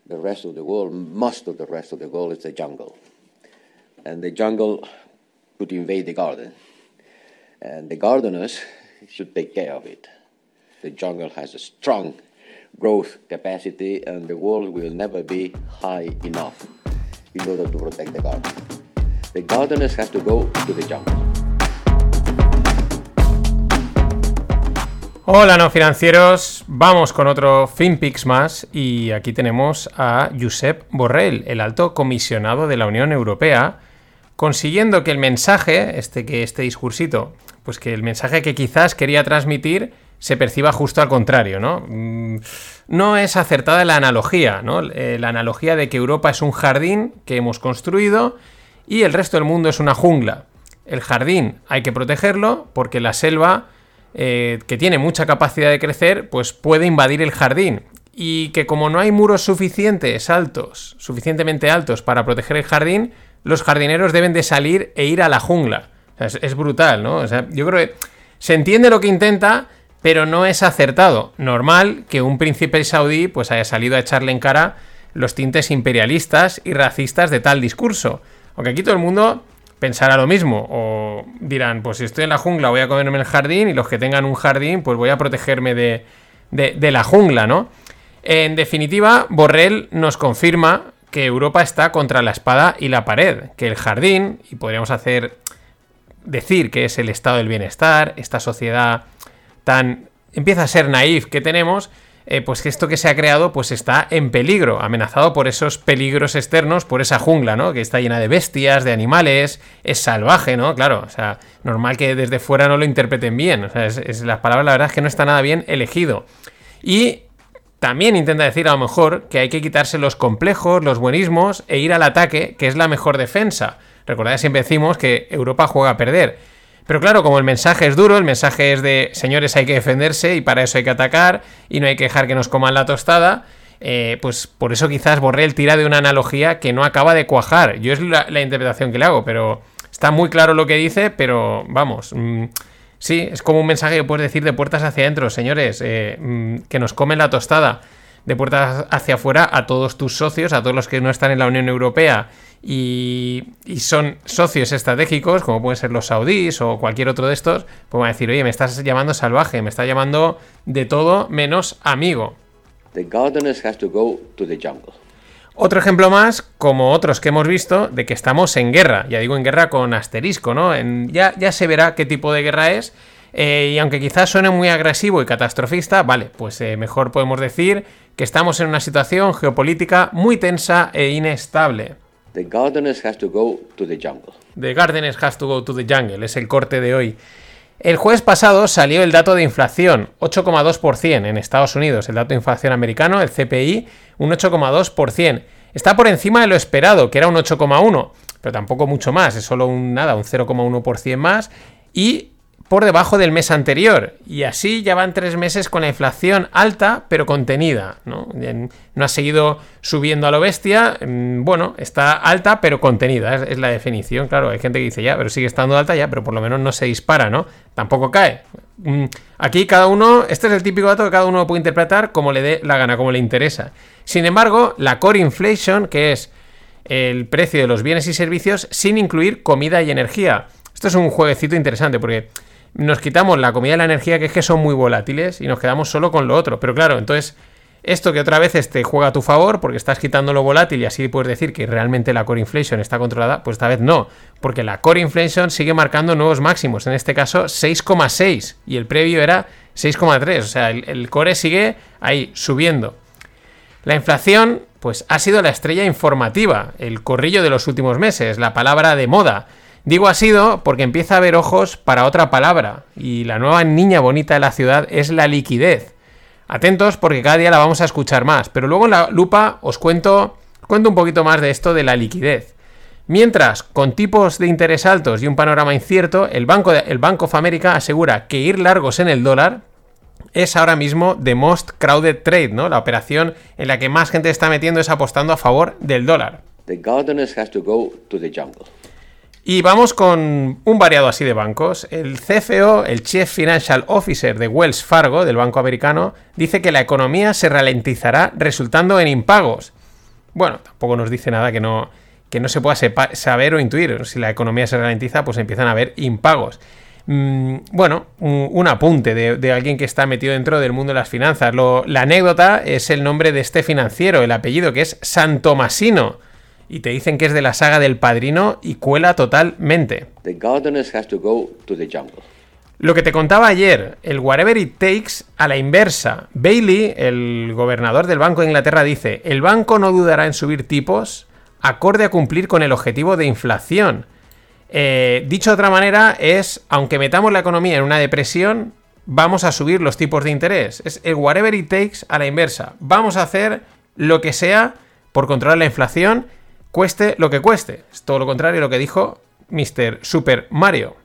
The rest of the world, most of the rest of the world is a jungle. And the jungle could invade the garden. And the gardeners should take care of it. The jungle has a strong growth capacity, and the world will never be high enough in order to protect the garden. The gardeners have to go to the jungle. Hola no financieros, vamos con otro FinPix más y aquí tenemos a Josep Borrell, el alto comisionado de la Unión Europea, consiguiendo que el mensaje, este que este discursito, pues que el mensaje que quizás quería transmitir se perciba justo al contrario, ¿no? Mm, no es acertada la analogía, ¿no? Eh, la analogía de que Europa es un jardín que hemos construido y el resto del mundo es una jungla. El jardín hay que protegerlo porque la selva eh, que tiene mucha capacidad de crecer, pues puede invadir el jardín. Y que como no hay muros suficientes altos, suficientemente altos para proteger el jardín, los jardineros deben de salir e ir a la jungla. es, brutal, ¿no? yo creo que se entiende lo que intenta, pero no es acertado. Normal que un príncipe saudí pues haya salido a echarle en cara los tintes imperialistas y racistas de tal discurso. Aunque aquí todo el mundo pensará lo mismo. O dirán, pues si estoy en la jungla voy a comerme el jardín y los que tengan un jardín pues voy a protegerme de, de, la jungla, ¿no? En definitiva, Borrell nos confirma que Europa está contra la espada y la pared, que el jardín, y podríamos hacer decir que es el estado del bienestar, esta sociedad tan empieza a ser naif que tenemos, eh, pues que esto que se ha creado pues está en peligro, amenazado por esos peligros externos, por esa jungla, ¿no? Que está llena de bestias, de animales, es salvaje, ¿no? Claro, o sea, normal que desde fuera no lo interpreten bien, o sea, es, las palabras la verdad es que no está nada bien elegido. Y también intenta decir a lo mejor que hay que quitarse los complejos, los buenismos e ir al ataque, que es la mejor defensa. Recordad, siempre decimos que Europa juega a perder. Pero claro, como el mensaje es duro, el mensaje es de señores hay que defenderse y para eso hay que atacar y no hay que dejar que nos coman la tostada, eh, pues por eso quizás borré el tira de una analogía que no acaba de cuajar. Yo es la, interpretación que le hago, pero está muy claro lo que dice, pero vamos. Mm, sí, es como un mensaje que puedes decir de puertas hacia adentro, señores, eh, mm, que nos comen la tostada de puertas hacia afuera a todos tus socios, a todos los que no están en la Unión Europea y, son socios estratégicos, como pueden ser los saudíes o cualquier otro de estos, pues van a decir, oye, me estás llamando salvaje, me estás llamando de todo menos amigo. The gardeners has to go to the jungle. Otro ejemplo más, como otros que hemos visto, de que estamos en guerra. Ya digo en guerra con asterisco, ¿no? ya, ya se verá qué tipo de guerra es. Eh, y aunque quizás suene muy agresivo y catastrofista, vale, pues eh, mejor podemos decir que estamos en una situación geopolítica muy tensa e inestable. The gardeners has to go to the jungle. The gardeners has to go to the jungle, es el corte de hoy. El jueves pasado salió el dato de inflación, 8,2% en Estados Unidos, el dato de inflación americano, el CPI, un 8,2%. Está por encima de lo esperado, que era un 8,1%, pero tampoco mucho más, es solo un un 0,1% más. Y por debajo del mes anterior. Y así ya van tres meses con la inflación alta pero contenida. ¿no? no ha seguido subiendo a lo bestia. Mm, bueno, está alta pero contenida. Es, la definición. Claro, hay gente que dice ya, pero sigue estando alta ya, pero por lo menos no se dispara, ¿no? Tampoco cae. Mm, aquí cada uno, este es el típico dato que cada uno puede interpretar como le dé la gana, como le interesa. Sin embargo, la core inflation, que es el precio de los bienes y servicios sin incluir comida y energía. Esto es un jueguecito interesante porque nos quitamos la comida y la energía, que es que son muy volátiles, y nos quedamos solo con lo otro. Pero claro, entonces, esto que otra vez te juega a tu favor, porque estás quitando lo volátil y así puedes decir que realmente la core inflation está controlada, pues esta vez no, porque la core inflation sigue marcando nuevos máximos, en este caso 6,6, y el previo era 6,3, o sea, el, el core sigue ahí subiendo. La inflación, pues ha sido la estrella informativa, el corrillo de los últimos meses, la palabra de moda. Digo ha sido porque empieza a haber ojos para otra palabra, y la nueva niña bonita de la ciudad es la liquidez. Atentos porque cada día la vamos a escuchar más, pero luego en la lupa os cuento, cuento un poquito más de esto de la liquidez. Mientras, con tipos de interés altos y un panorama incierto, el Banco, de, el Bank of America asegura que ir largos en el dólar es ahora mismo the most crowded trade, ¿no? La operación en la que más gente está metiendo es apostando a favor del dólar. The has to go to the jungle. Y vamos con un variado así de bancos. El CFO, el Chief Financial Officer de Wells Fargo, del banco americano, dice que la economía se ralentizará resultando en impagos. Bueno, tampoco nos dice nada que no, que no se pueda saber o intuir. Si la economía se ralentiza, pues empiezan a haber impagos. Mm, bueno, un, apunte de, alguien que está metido dentro del mundo de las finanzas. la anécdota es el nombre de este financiero, el apellido que es Santomasino y te dicen que es de la saga del padrino y cuela totalmente. Lo que te contaba ayer, el whatever it takes a la inversa. Bailey, el gobernador del Banco de Inglaterra, dice, el banco no dudará en subir tipos acorde a cumplir con el objetivo de inflación. Eh, dicho de otra manera, es, aunque metamos la economía en una depresión, vamos a subir los tipos de interés. Es el whatever it takes a la inversa. Vamos a hacer lo que sea por controlar la inflación cueste lo que cueste. Es todo lo contrario a lo que dijo Mr. Super Mario.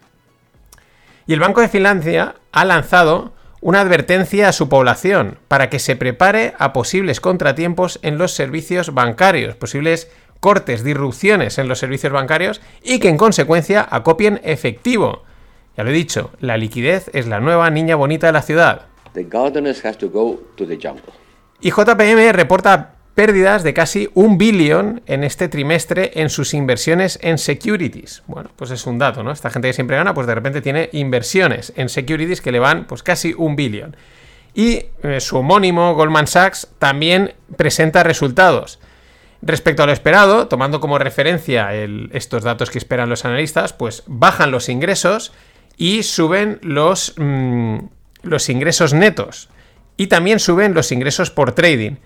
Y el Banco de Finlandia ha lanzado una advertencia a su población para que se prepare a posibles contratiempos en los servicios bancarios, posibles cortes, disrupciones en los servicios bancarios y que en consecuencia acopien efectivo. Ya lo he dicho, la liquidez es la nueva niña bonita de la ciudad. Y JPM reporta pérdidas de casi un billón en este trimestre en sus inversiones en securities. Bueno, pues es un dato, ¿no? Esta gente que siempre gana, pues de repente tiene inversiones en securities que le van pues casi un billón. Y eh, su homónimo Goldman Sachs también presenta resultados. Respecto a lo esperado, tomando como referencia estos datos que esperan los analistas, pues bajan los ingresos y suben los, mm, los ingresos netos. Y también suben los ingresos por trading.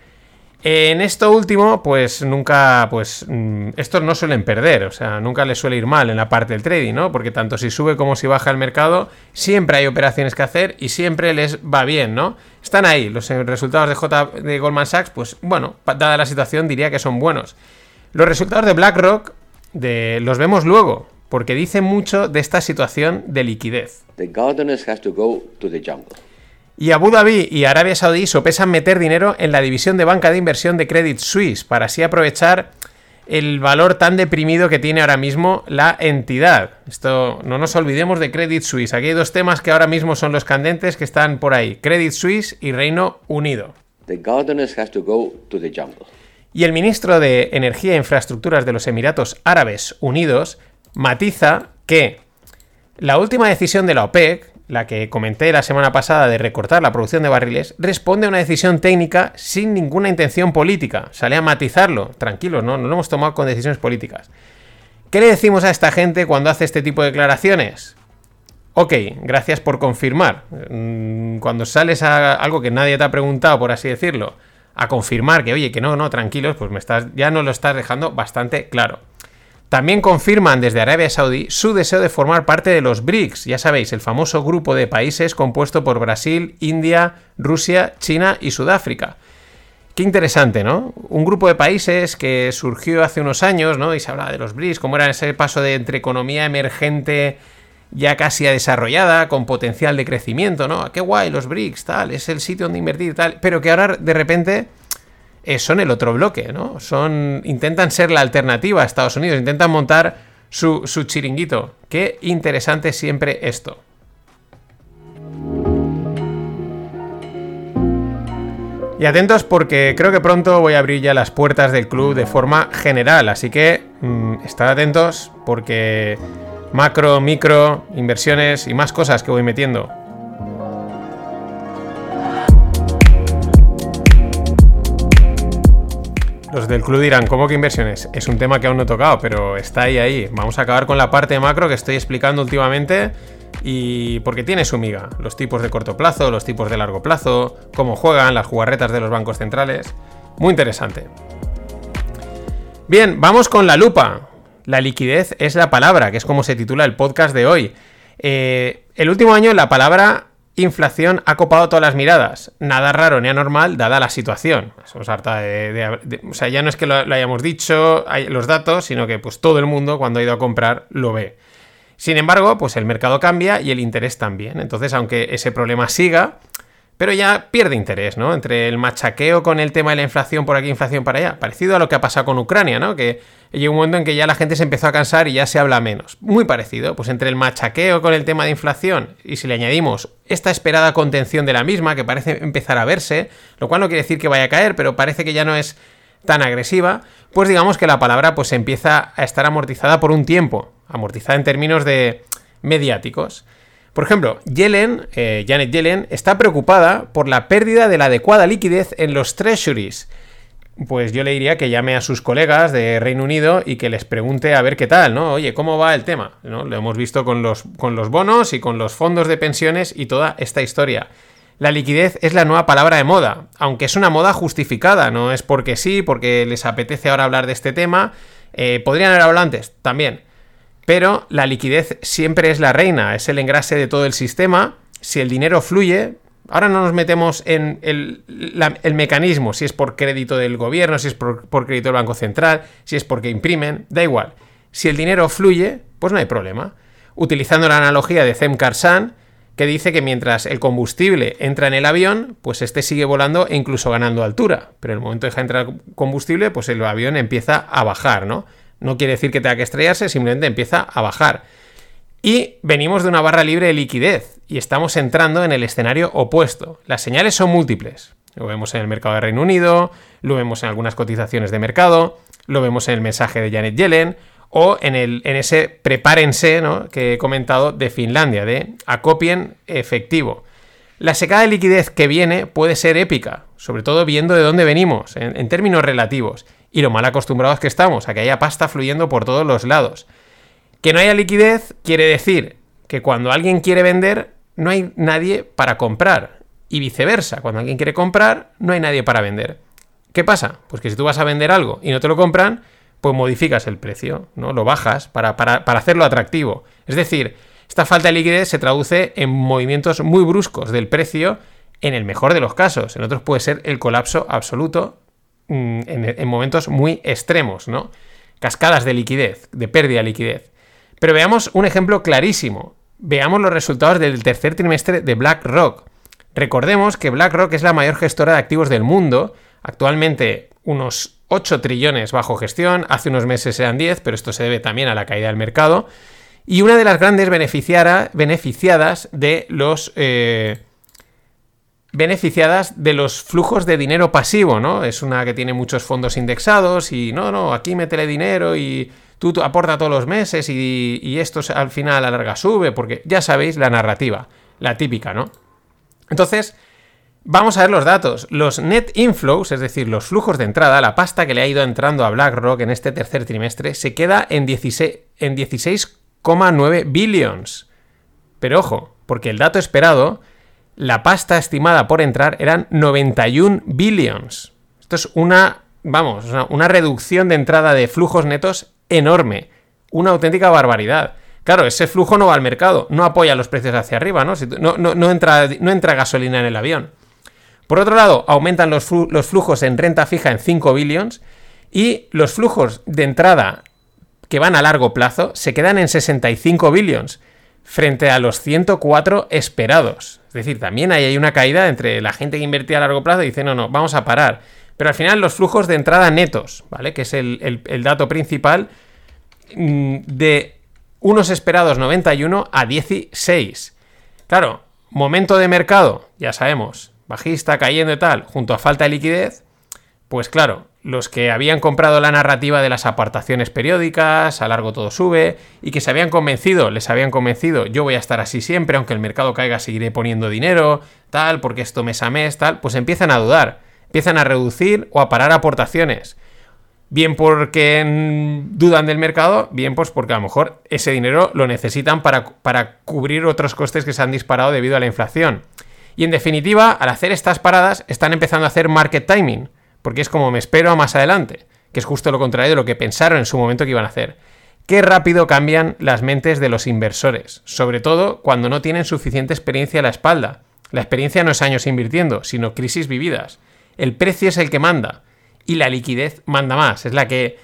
En esto último, pues nunca, pues mm, estos no suelen perder, o sea, nunca les suele ir mal en la parte del trading, ¿no? Porque tanto si sube como si baja el mercado, siempre hay operaciones que hacer y siempre les va bien, ¿no? Están ahí, los resultados de, J de Goldman Sachs, pues bueno, dada la situación diría que son buenos. Los resultados de BlackRock de los vemos luego, porque dice mucho de esta situación de liquidez. The gardeners has to go to the jungle. Y Abu Dhabi y Arabia Saudí sopesan meter dinero en la división de banca de inversión de Credit Suisse para así aprovechar el valor tan deprimido que tiene ahora mismo la entidad. Esto no nos olvidemos de Credit Suisse. Aquí hay dos temas que ahora mismo son los candentes que están por ahí: Credit Suisse y Reino Unido. The gardeners has to go to the jungle. Y el ministro de Energía e Infraestructuras de los Emiratos Árabes Unidos matiza que la última decisión de la OPEC, la que comenté la semana pasada de recortar la producción de barriles, responde a una decisión técnica sin ninguna intención política. Sale a matizarlo, tranquilos, ¿no? No lo hemos tomado con decisiones políticas. ¿Qué le decimos a esta gente cuando hace este tipo de declaraciones? Ok, gracias por confirmar. Mm, Cuando sales a algo que nadie te ha preguntado, por así decirlo, a confirmar que, oye, que no, no, tranquilos, pues me estás, ya nos lo estás dejando bastante claro. También confirman desde Arabia Saudí su deseo de formar parte de los BRICS, ya sabéis, el famoso grupo de países compuesto por Brasil, India, Rusia, China y Sudáfrica. Qué interesante, ¿no? Un grupo de países que surgió hace unos años, ¿no? Y se hablaba de los BRICS, cómo era ese paso de entre economía emergente ya casi desarrollada, con potencial de crecimiento, ¿no? Qué guay los BRICS, tal, es el sitio donde invertir, tal, pero que ahora de repente eh, son el otro bloque, ¿no? Son, intentan ser la alternativa a Estados Unidos, intentan montar su, su chiringuito. Qué interesante siempre esto. Y atentos porque creo que pronto voy a abrir ya las puertas del club de forma general, así que mm, estad atentos porque macro, micro, inversiones y más cosas que voy metiendo. Los del club dirán, ¿cómo que inversiones? Es un tema que aún no he tocado, pero está ahí, ahí. Vamos a acabar con la parte macro que estoy explicando últimamente y porque tiene su miga. Los tipos de corto plazo, los tipos de largo plazo, cómo juegan, las jugarretas de los bancos centrales. Muy interesante. Bien, vamos con la lupa. La liquidez es la palabra, que es como se titula el podcast de hoy. Eh, el último año la palabra inflación ha copado todas las miradas. Nada raro ni anormal dada la situación. Somos harta de, O sea, ya no es que lo, lo hayamos dicho hay los datos, sino que pues todo el mundo cuando ha ido a comprar lo ve. Sin embargo, pues el mercado cambia y el interés también. Entonces, aunque ese problema siga, pero ya pierde interés, ¿no? Entre el machaqueo con el tema de la inflación por aquí, inflación para allá. Parecido a lo que ha pasado con Ucrania, ¿no? Que llegó un momento en que ya la gente se empezó a cansar y ya se habla menos. Muy parecido. Pues entre el machaqueo con el tema de inflación y si le añadimos esta esperada contención de la misma, que parece empezar a verse, lo cual no quiere decir que vaya a caer, pero parece que ya no es tan agresiva, pues digamos que la palabra pues empieza a estar amortizada por un tiempo. Amortizada en términos de mediáticos. Por ejemplo, Yellen, eh, Janet Yellen, está preocupada por la pérdida de la adecuada liquidez en los treasuries. Pues yo le diría que llame a sus colegas de Reino Unido y que les pregunte a ver qué tal, ¿no? Oye, ¿cómo va el tema? ¿No? Lo hemos visto con los, con los bonos y con los fondos de pensiones y toda esta historia. La liquidez es la nueva palabra de moda, aunque es una moda justificada, no es porque sí, porque les apetece ahora hablar de este tema. Eh, Podrían haber hablado antes, también. Pero la liquidez siempre es la reina, es el engrase de todo el sistema. Si el dinero fluye, ahora no nos metemos en el, el mecanismo, si es por crédito del gobierno, si es por, crédito del Banco Central, si es porque imprimen, da igual. Si el dinero fluye, pues no hay problema. Utilizando la analogía de Zem Karsan, que dice que mientras el combustible entra en el avión, pues este sigue volando e incluso ganando altura. Pero en el momento de dejar entrar combustible, pues el avión empieza a bajar, ¿no? No quiere decir que tenga que estrellarse, simplemente empieza a bajar. Y venimos de una barra libre de liquidez y estamos entrando en el escenario opuesto. Las señales son múltiples. Lo vemos en el mercado de Reino Unido, lo vemos en algunas cotizaciones de mercado, lo vemos en el mensaje de Janet Yellen o en, el, en ese prepárense ¿no? que he comentado de Finlandia, de acopien efectivo. La secada de liquidez que viene puede ser épica, sobre todo viendo de dónde venimos, en, en términos relativos, y lo mal acostumbrados que estamos a que haya pasta fluyendo por todos los lados. Que no haya liquidez quiere decir que cuando alguien quiere vender, no hay nadie para comprar. Y viceversa, cuando alguien quiere comprar, no hay nadie para vender. ¿Qué pasa? Pues que si tú vas a vender algo y no te lo compran, pues modificas el precio, ¿no? Lo bajas para, para, para hacerlo atractivo. Es decir, esta falta de liquidez se traduce en movimientos muy bruscos del precio en el mejor de los casos. En otros puede ser el colapso absoluto en, en momentos muy extremos, ¿no? cascadas de liquidez, de pérdida de liquidez. Pero veamos un ejemplo clarísimo. Veamos los resultados del tercer trimestre de BlackRock. Recordemos que BlackRock es la mayor gestora de activos del mundo, actualmente unos 8 trillones bajo gestión, hace unos meses eran 10, pero esto se debe también a la caída del mercado, y una de las grandes beneficiadas de los... Eh, beneficiadas de los flujos de dinero pasivo, ¿no? Es una que tiene muchos fondos indexados y no, no, aquí métele dinero y tú, aporta todos los meses y, y esto al final a la larga sube, porque ya sabéis la narrativa, la típica, ¿no? Entonces, vamos a ver los datos. Los net inflows, es decir, los flujos de entrada, la pasta que le ha ido entrando a BlackRock en este tercer trimestre, se queda en 16,9 en 16, billions. Pero ojo, porque el dato esperado la pasta estimada por entrar eran 91 billions. Esto es una, vamos, una reducción de entrada de flujos netos enorme. Una auténtica barbaridad. Claro, ese flujo no va al mercado, no apoya los precios hacia arriba, ¿no? No, entra, gasolina en el avión. Por otro lado, aumentan los, los flujos en renta fija en 5 billions y los flujos de entrada que van a largo plazo se quedan en 65 billions frente a los 104 esperados. Es decir, también hay una caída entre la gente que invertía a largo plazo y dice, no, no, vamos a parar. Pero al final los flujos de entrada netos, ¿vale? Que es el, dato principal mm, de unos esperados 91 a 16. Claro, momento de mercado, ya sabemos, bajista, cayendo y tal, junto a falta de liquidez, pues claro, los que habían comprado la narrativa de las apartaciones periódicas, a largo todo sube, y que se habían convencido, les habían convencido, yo voy a estar así siempre, aunque el mercado caiga, seguiré poniendo dinero, tal, porque esto mes a mes, tal, pues empiezan a dudar, empiezan a reducir o a parar aportaciones. Bien porque dudan del mercado, bien pues porque a lo mejor ese dinero lo necesitan para, para cubrir otros costes que se han disparado debido a la inflación. Y en definitiva, al hacer estas paradas, están empezando a hacer market timing porque es como me espero a más adelante, que es justo lo contrario de lo que pensaron en su momento que iban a hacer. Qué rápido cambian las mentes de los inversores, sobre todo cuando no tienen suficiente experiencia a la espalda. La experiencia no es años invirtiendo, sino crisis vividas. El precio es el que manda y la liquidez manda más, es la que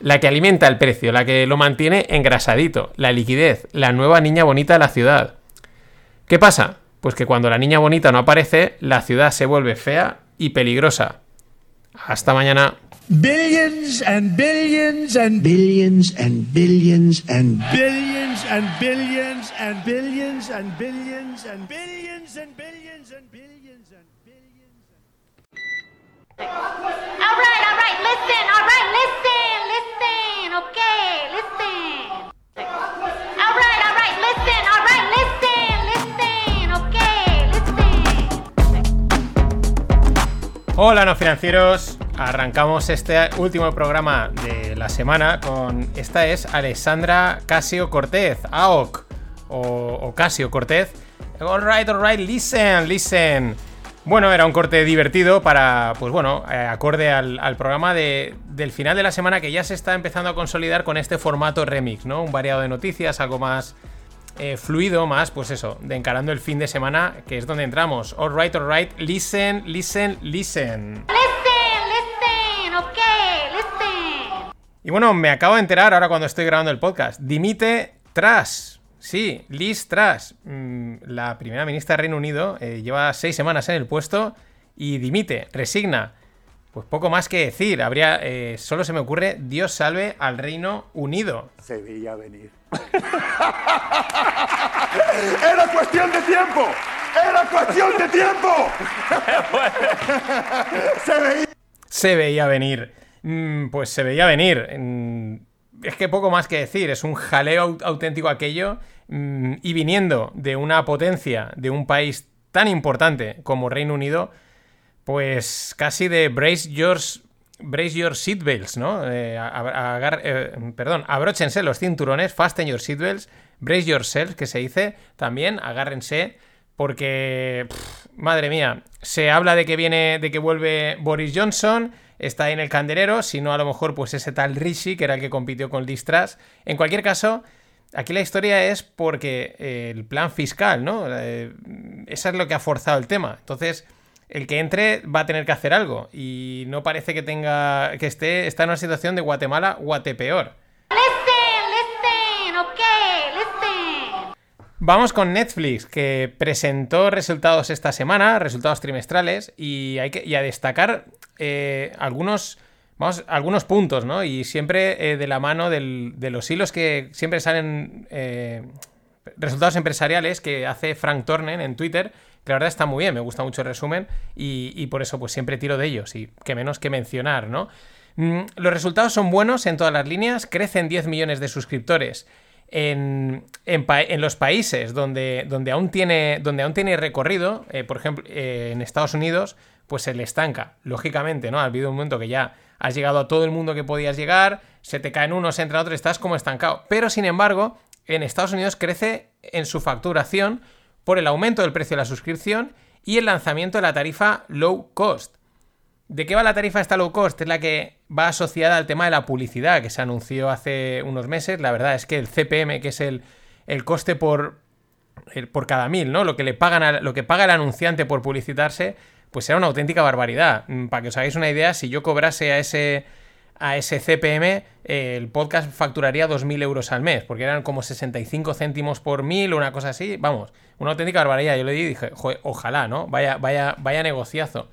la que alimenta el precio, la que lo mantiene engrasadito, la liquidez, la nueva niña bonita de la ciudad. ¿Qué pasa? Pues que cuando la niña bonita no aparece, la ciudad se vuelve fea y peligrosa. Hasta mañana. Billions and billions and billions and billions and billions and billions and billions and billions and billions and billions and billions and billions. All right, all right, listen, all right, Hola, no financieros. Arrancamos este último programa de la semana con. Esta es Alessandra Casio Cortez, AOC, o, Casio Cortez. Alright, alright, listen, listen. Bueno, era un corte divertido para, pues bueno, eh, acorde al, programa del final de la semana que ya se está empezando a consolidar con este formato remix, ¿no? Un variado de noticias, algo más eh, fluido, más, pues eso, de encarando el fin de semana, que es donde entramos. Alright, alright, listen, listen, listen. Y bueno, me acabo de enterar ahora cuando estoy grabando el podcast. Dimite Truss. Sí, Liz Truss, mm, la primera ministra del Reino Unido, eh, lleva seis semanas en el puesto y dimite, resigna. Pues poco más que decir. Habría, eh, solo se me ocurre, Dios salve al Reino Unido. Se veía venir. Era cuestión de tiempo. Era cuestión de tiempo. se veía. Se veía venir. Mm, pues se veía venir. Es que poco más que decir, es un jaleo auténtico aquello. Mm, y viniendo de una potencia, de un país tan importante como Reino Unido, pues casi de brace your, brace your seatbelts, ¿no? Eh, eh, perdón, abróchense los cinturones, fasten your seatbelts, brace yourself, que se dice también, agárrense, porque, madre mía, se habla de que viene, de que vuelve Boris Johnson, está ahí en el candelero, si no a lo mejor pues ese tal Rishi, que era el que compitió con Distras. En cualquier caso, aquí la historia es porque el plan fiscal, ¿no? Eh, eso es lo que ha forzado el tema. Entonces, el que entre va a tener que hacer algo. Y no parece que tenga. que esté. está en una situación de Guatemala guatepeor. Listen, listen, okay, listen. Vamos con Netflix, que presentó resultados esta semana, resultados trimestrales, y hay que y a destacar eh, algunos, vamos, algunos puntos, ¿no? Y siempre eh, de la mano del- de los hilos que siempre salen eh, resultados empresariales que hace Frank Tornen en Twitter, que la verdad está muy bien, me gusta mucho el resumen, y, por eso pues siempre tiro de ellos, y que menos que mencionar, ¿no? Mm, Los resultados son buenos en todas las líneas, crecen 10 millones de suscriptores en, en los países donde, donde, aún tiene, donde aún tiene recorrido, eh, por ejemplo, eh, en Estados Unidos, pues se le estanca, lógicamente, ¿no? Ha habido un momento que ya has llegado a todo el mundo que podías llegar, se te caen unos, entra otros, estás como estancado. Pero, sin embargo, en Estados Unidos crece en su facturación por el aumento del precio de la suscripción y el lanzamiento de la tarifa low cost. ¿De qué va la tarifa esta low cost? Es la que va asociada al tema de la publicidad que se anunció hace unos meses. La verdad es que el CPM, que es el, el coste por, el- por cada mil, ¿no? Lo que le pagan a- lo que paga el anunciante por publicitarse, pues era una auténtica barbaridad. Mm, Para que os hagáis una idea, si yo cobrase a ese a ese CPM, el podcast facturaría 2.000 euros al mes, porque eran como 65 céntimos por mil, una cosa así. Vamos, una auténtica barbaridad. Yo le dije, "Joder, ojalá, ¿no? Vaya, vaya, vaya negociazo.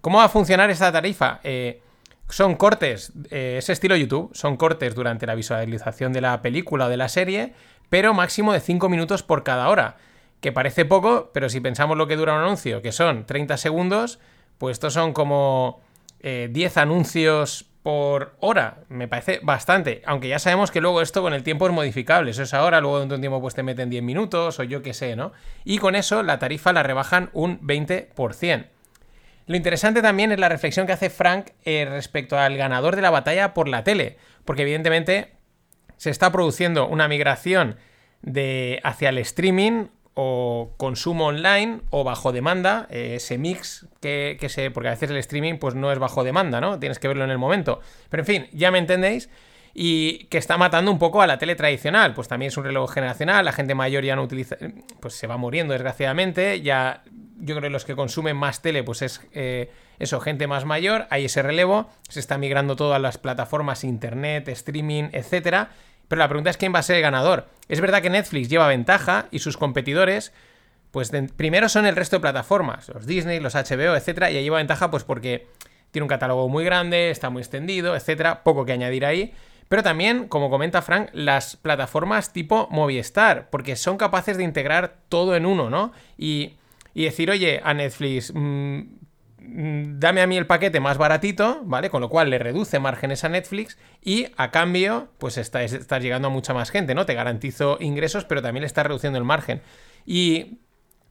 ¿Cómo va a funcionar esta tarifa? Eh, son cortes, eh, es estilo YouTube, son cortes durante la visualización de la película o de la serie, pero máximo de 5 minutos por cada hora. Que parece poco, pero si pensamos lo que dura un anuncio, que son 30 segundos, pues estos son como eh, 10 anuncios por hora. Me parece bastante. Aunque ya sabemos que luego esto con el tiempo es modificable. Eso es ahora, luego de un tiempo pues te meten 10 minutos o yo qué sé, ¿no? Y con eso la tarifa la rebajan un 20%. Lo interesante también es la reflexión que hace Frank eh, respecto al ganador de la batalla por la tele, porque evidentemente se está produciendo una migración de hacia el streaming o consumo online o bajo demanda, eh, ese mix que, que se... porque a veces el streaming pues no es bajo demanda, ¿no? Tienes que verlo en el momento. Pero en fin, ya me entendéis. Y que está matando un poco a la tele tradicional. Pues también es un relevo generacional, la gente mayor ya no utiliza... Pues se va muriendo desgraciadamente, ya yo creo que los que consumen más tele, pues es eh, eso, gente más mayor, hay ese relevo, se está migrando todo a las plataformas internet, streaming, etcétera. Pero la pregunta es quién va a ser el ganador. Es verdad que Netflix lleva ventaja y sus competidores, pues primero son el resto de plataformas, los Disney, los HBO, etcétera, y ahí lleva ventaja pues porque tiene un catálogo muy grande, está muy extendido, etcétera, poco que añadir ahí. Pero también, como comenta Frank, las plataformas tipo Movistar, porque son capaces de integrar todo en uno, ¿no? Y, y decir, oye, a Netflix, mm, dame a mí el paquete más baratito, ¿vale? Con lo cual le reduce márgenes a Netflix y a cambio, pues estás, llegando a mucha más gente, ¿no? Te garantizo ingresos, pero también le estás reduciendo el margen. Y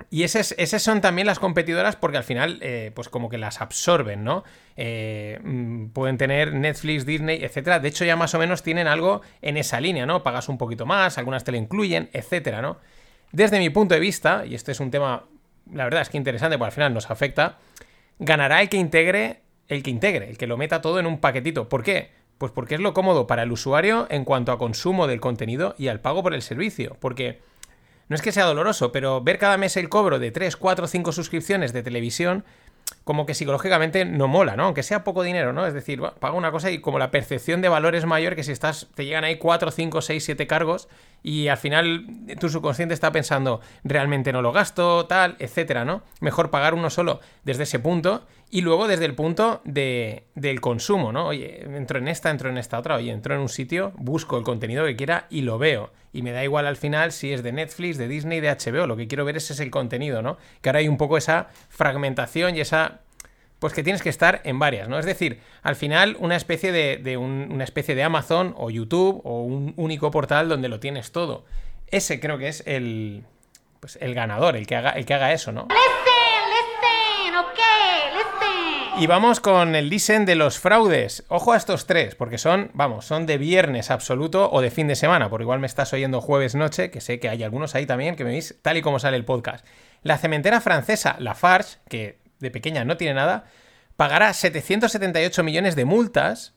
y esas, esas son también las competidoras porque al final, eh, pues como que las absorben, ¿no? Eh, mm, pueden tener Netflix, Disney, etcétera. De hecho, ya más o menos tienen algo en esa línea, ¿no? Pagas un poquito más, algunas te lo incluyen, etcétera, ¿no? Desde mi punto de vista, y este es un tema, la verdad es que interesante, porque al final nos afecta, ganará el que integre, el que integre, el que lo meta todo en un paquetito. ¿Por qué? Pues porque es lo cómodo para el usuario en cuanto a consumo del contenido y al pago por el servicio. Porque no es que sea doloroso, pero ver cada mes el cobro de 3, 4, 5 suscripciones de televisión, como que psicológicamente no mola, ¿no? Aunque sea poco dinero, ¿no? Es decir, paga una cosa y como la percepción de valor es mayor que si estás, te llegan ahí 4, 5, 6, 7 cargos y al final tu subconsciente está pensando, realmente no lo gasto, tal, etcétera, ¿no? Mejor pagar uno solo desde ese punto y luego desde el punto de, del consumo, ¿no? Oye, entro en esta, entro en esta otra, oye, entro en un sitio, busco el contenido que quiera y lo veo. Y me da igual al final si es de Netflix, de Disney, de HBO, lo que quiero ver ese es el contenido, ¿no? Que ahora hay un poco esa fragmentación y esa pues que tienes que estar en varias, ¿no? Es decir, al final una especie de, de un- una especie de Amazon o YouTube o un único portal donde lo tienes todo. Ese creo que es el pues el ganador, el que haga, el que haga eso, ¿no? Y vamos con el listen de los fraudes. Ojo a estos tres, porque son, vamos, son de viernes absoluto o de fin de semana, por igual me estás oyendo jueves noche, que sé que hay algunos ahí también que me veis tal y como sale el podcast. La cementera francesa Lafarge, que de pequeña no tiene nada, pagará 778 millones de multas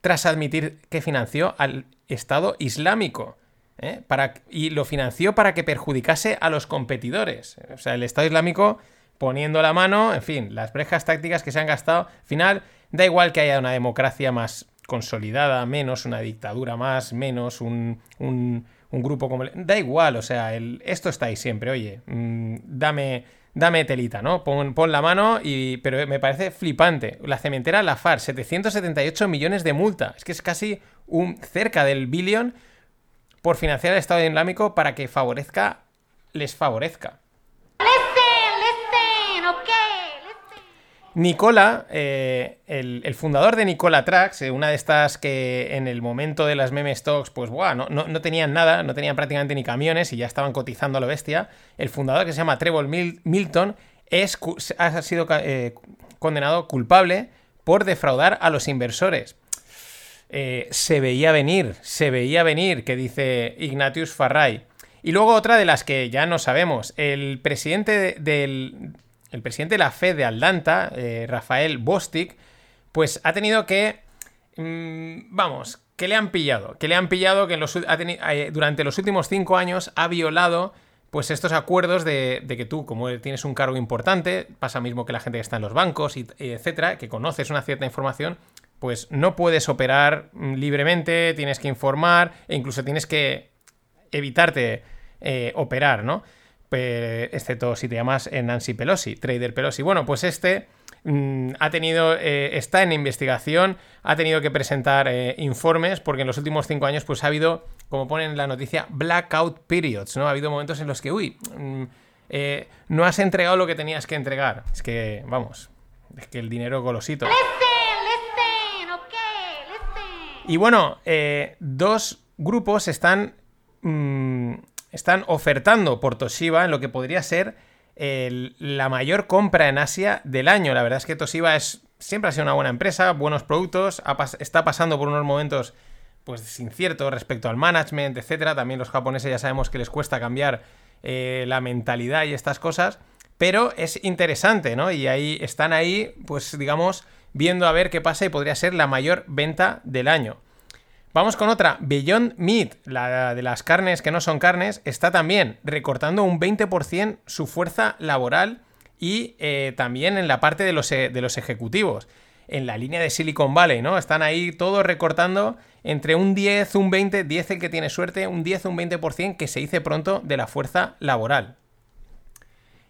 tras admitir que financió al Estado Islámico. ¿eh? Y lo financió para que perjudicase a los competidores. O sea, el Estado Islámico poniendo la mano, en fin, las brejas tácticas que se han gastado. Al final, da igual que haya una democracia más consolidada, menos una dictadura más, menos un, un, grupo como... Da igual, o sea, esto está ahí siempre, oye, mm, dame, dame telita, ¿no? Pon, pon la mano, y, pero me parece flipante. La cementera Lafar, 778 millones de multa. Es que es casi un, cerca del billón por financiar el Estado Islámico para que favorezca, les favorezca. Nicola, eh, el, fundador de Nicola Tracks, eh, una de estas que en el momento de las meme stocks, pues buah, no, tenían nada, no tenían prácticamente ni camiones y ya estaban cotizando a lo bestia. El fundador, que se llama Trevor Mil- Milton, es, ha sido eh, condenado culpable por defraudar a los inversores. Eh, se veía venir, se veía venir, que dice Ignatius Farray. Y luego otra de las que ya no sabemos. El presidente de- del. El presidente de la Fed de Atlanta, eh, Rafael Bostic, pues ha tenido que. mm, vamos, que le han pillado. Que le han pillado que eh, durante los últimos cinco años ha violado. Pues estos acuerdos de, que tú, como tienes un cargo importante, pasa mismo que la gente que está en los bancos, y etcétera, que conoces una cierta información, pues no puedes operar mm, libremente, tienes que informar e incluso tienes que evitarte eh, operar, ¿no? Pe- excepto si te llamas eh, Nancy Pelosi, Trader Pelosi. Bueno, pues este mm, ha tenido, eh, está en investigación, ha tenido que presentar eh, informes porque en los últimos cinco años pues ha habido, como pone en la noticia, blackout periods, ¿no? Ha habido momentos en los que, uy, mm, eh, no has entregado lo que tenías que entregar. Es que, vamos, es que el dinero golosito. Listen, listen, okay, listen. Y bueno, eh, dos grupos están, mm, están ofertando por Toshiba en lo que podría ser la mayor compra en Asia del año. La verdad es que Toshiba es, siempre ha sido una buena empresa, buenos productos, está pasando por unos momentos pues inciertos respecto al management, etcétera. También los japoneses ya sabemos que les cuesta cambiar eh, la mentalidad y estas cosas. Pero es interesante, ¿no? Y ahí están ahí, pues digamos, viendo a ver qué pasa y podría ser la mayor venta del año. Vamos con otra. Beyond Meat, la de las carnes que no son carnes, está también recortando un 20% su fuerza laboral y eh, también en la parte de los, e- de los ejecutivos. En la línea de Silicon Valley, ¿no? Están ahí todos recortando entre un 10, un 20, 10 el que tiene suerte, un 10, un 20% que se dice pronto de la fuerza laboral.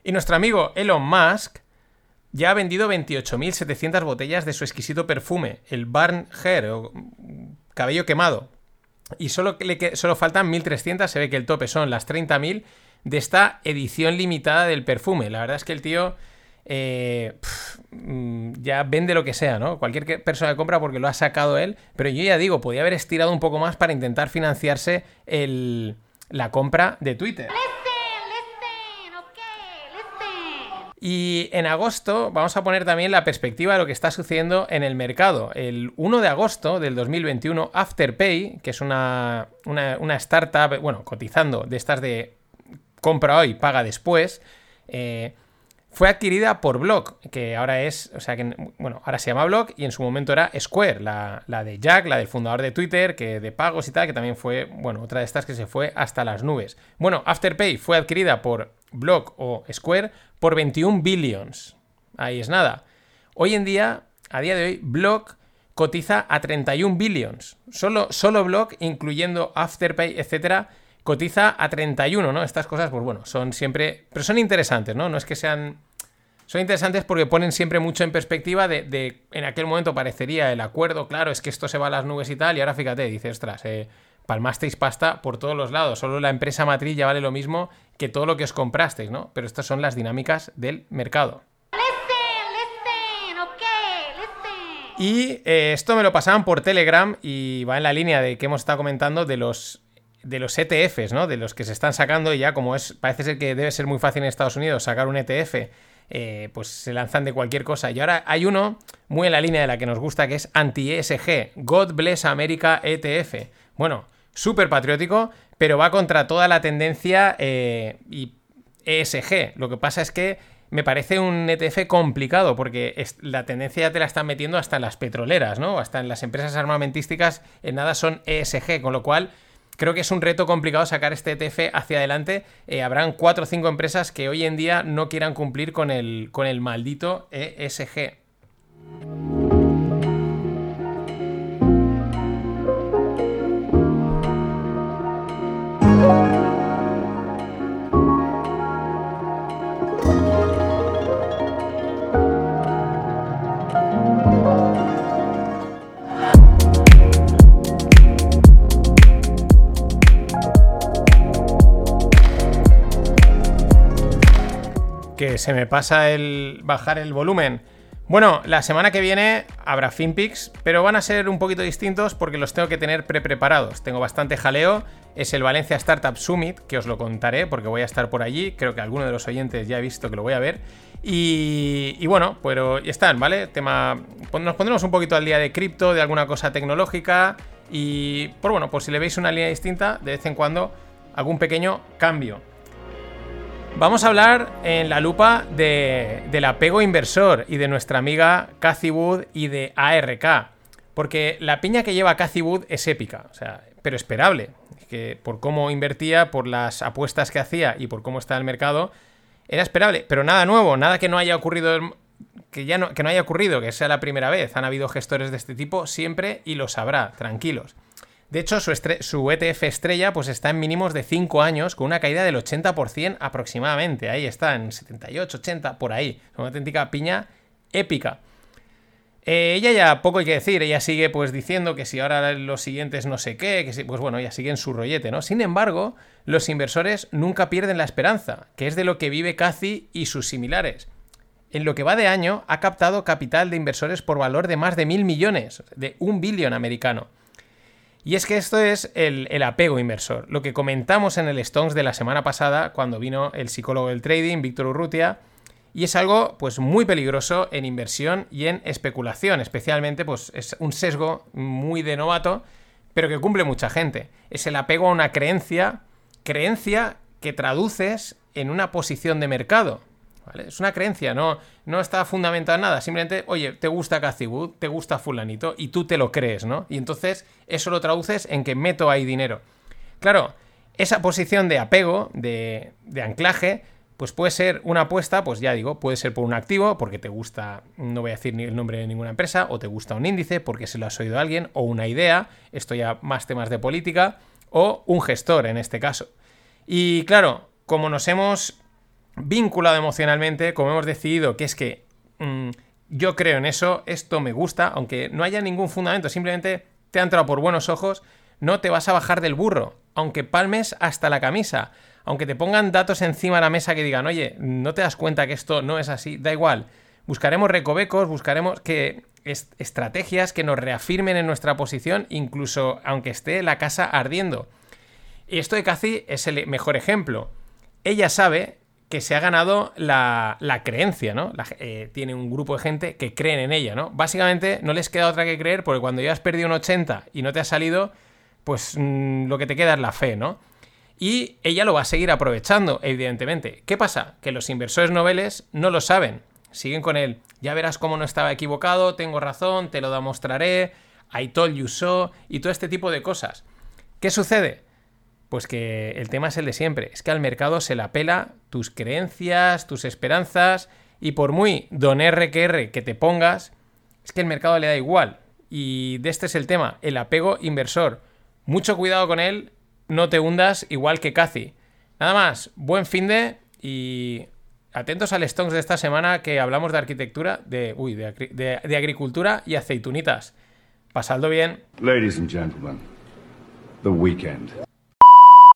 Y nuestro amigo Elon Musk ya ha vendido 28.700 botellas de su exquisito perfume, el Barn Hair, cabello quemado. Y solo, le solo faltan 1.300, se ve que el tope son las 30.000 de esta edición limitada del perfume. La verdad es que el tío eh, mm, ya vende lo que sea, ¿no? Cualquier persona compra porque lo ha sacado él. Pero yo ya digo, podía haber estirado un poco más para intentar financiarse el- la compra de Twitter. Y en agosto vamos a poner también la perspectiva de lo que está sucediendo en el mercado. El 1 de agosto del 2021, Afterpay, que es una, una, startup, bueno, cotizando de estas de compra hoy, paga después, eh, fue adquirida por Block, que ahora es, o sea, que, bueno, ahora se llama Block y en su momento era Square, la, la de Jack, la del fundador de Twitter, que de pagos y tal, que también fue, bueno, otra de estas que se fue hasta las nubes. Bueno, Afterpay fue adquirida por Block o Square por 21 billions. Ahí es nada. Hoy en día, a día de hoy, Block cotiza a 31 billions. Solo, solo Block, incluyendo Afterpay, etcétera, cotiza a 31, ¿no? Estas cosas, pues bueno, son siempre. Pero son interesantes, ¿no? No es que sean. Son interesantes porque ponen siempre mucho en perspectiva de, de- en aquel momento parecería el acuerdo, claro, es que esto se va a las nubes y tal, y ahora fíjate, dices, ostras, eh, palmasteis pasta por todos los lados, solo la empresa matriz ya vale lo mismo que todo lo que os comprasteis, ¿no? Pero estas son las dinámicas del mercado. Y eh, esto me lo pasaban por Telegram y va en la línea de que hemos estado comentando de los de los ETFs, ¿no? De los que se están sacando y ya como es parece ser que debe ser muy fácil en Estados Unidos sacar un ETF, eh, pues se lanzan de cualquier cosa. Y ahora hay uno muy en la línea de la que nos gusta que es anti-ESG, God Bless America ETF. Bueno, súper patriótico, pero va contra toda la tendencia eh, y ESG. Lo que pasa es que me parece un ETF complicado porque la tendencia ya te la están metiendo hasta en las petroleras, ¿no? Hasta en las empresas armamentísticas en nada son ESG, con lo cual creo que es un reto complicado sacar este ETF hacia adelante. Eh, habrán cuatro o cinco empresas que hoy en día no quieran cumplir con el, con el maldito ESG. Se me pasa el bajar el volumen. Bueno, la semana que viene habrá FinPix, pero van a ser un poquito distintos porque los tengo que tener pre-preparados. Tengo bastante jaleo. Es el Valencia Startup Summit, que os lo contaré porque voy a estar por allí. Creo que alguno de los oyentes ya ha visto que lo voy a ver. Y, bueno, pero ya están, ¿vale? Tema. Nos pondremos un poquito al día de cripto, de alguna cosa tecnológica. Y, por bueno, pues si le veis una línea distinta, de vez en cuando algún pequeño cambio. Vamos a hablar en la lupa de- del apego inversor y de nuestra amiga Cathy Wood y de ARK. Porque la piña que lleva Cathy Wood es épica, o sea, pero esperable. Que por cómo invertía, por las apuestas que hacía y por cómo está el mercado, era esperable. Pero nada nuevo, nada que no haya ocurrido. Que ya no, que no haya ocurrido, que sea la primera vez. Han habido gestores de este tipo siempre y lo sabrá, tranquilos. De hecho, su, ETF estrella pues está en mínimos de 5 años, con una caída del 80% aproximadamente. Ahí está, en 78, 80, por ahí. Una auténtica piña épica. Eh, ella ya poco hay que decir, ella sigue pues diciendo que si ahora los siguientes no sé qué, que si, pues bueno, ella sigue en su rollete, ¿no? Sin embargo, los inversores nunca pierden la esperanza, que es de lo que vive Cathy y sus similares. En lo que va de año, ha captado capital de inversores por valor de más de mil millones, de un billón americano. Y es que esto es el, apego inversor, lo que comentamos en el Stones de la semana pasada cuando vino el psicólogo del trading, Víctor Urrutia, y es algo pues muy peligroso en inversión y en especulación, especialmente pues es un sesgo muy de novato, pero que cumple mucha gente. Es el apego a una creencia, creencia que traduces en una posición de mercado. Es una creencia, no, no está fundamentada en nada. Simplemente, oye, te gusta Cathy te gusta fulanito, y tú te lo crees, ¿no? Y entonces eso lo traduces en que meto ahí dinero. Claro, esa posición de apego, de, de anclaje, pues puede ser una apuesta, pues ya digo, puede ser por un activo, porque te gusta, no voy a decir ni el nombre de ninguna empresa, o te gusta un índice, porque se lo has oído a alguien, o una idea, esto ya más temas de política, o un gestor en este caso. Y claro, como nos hemos vinculado emocionalmente, como hemos decidido que es que mm, yo creo en eso, esto me gusta, aunque no haya ningún fundamento, simplemente te ha entrado por buenos ojos, no te vas a bajar del burro, aunque palmes hasta la camisa, aunque te pongan datos encima de la mesa que digan, oye, no te das cuenta que esto no es así, da igual. Buscaremos recovecos, buscaremos que est estrategias que nos reafirmen en nuestra posición, incluso aunque esté la casa ardiendo. Y esto de Cathy es el mejor ejemplo. Ella sabe que se ha ganado la, la creencia, ¿no? Eh, tiene un grupo de gente que creen en ella, ¿no? Básicamente no les queda otra que creer porque cuando ya has perdido un 80 y no te ha salido, pues mmm, lo que te queda es la fe, ¿no? Y ella lo va a seguir aprovechando, evidentemente. ¿Qué pasa? Que los inversores noveles no lo saben. Siguen con él. Ya verás cómo no estaba equivocado, tengo razón, te lo demostraré, I told you so, y todo este tipo de cosas. ¿Qué sucede? Pues que el tema es el de siempre. Es que al mercado se la pela tus creencias, tus esperanzas, y por muy don RQR que te pongas, es que el mercado le da igual. Y de este es el tema, el apego inversor. Mucho cuidado con él, no te hundas igual que Cathy. Nada más, buen fin de y atentos al Stonks de esta semana que hablamos de arquitectura, de, uy, de, de, de agricultura y aceitunitas. Pasadlo bien. Ladies and gentlemen, the weekend.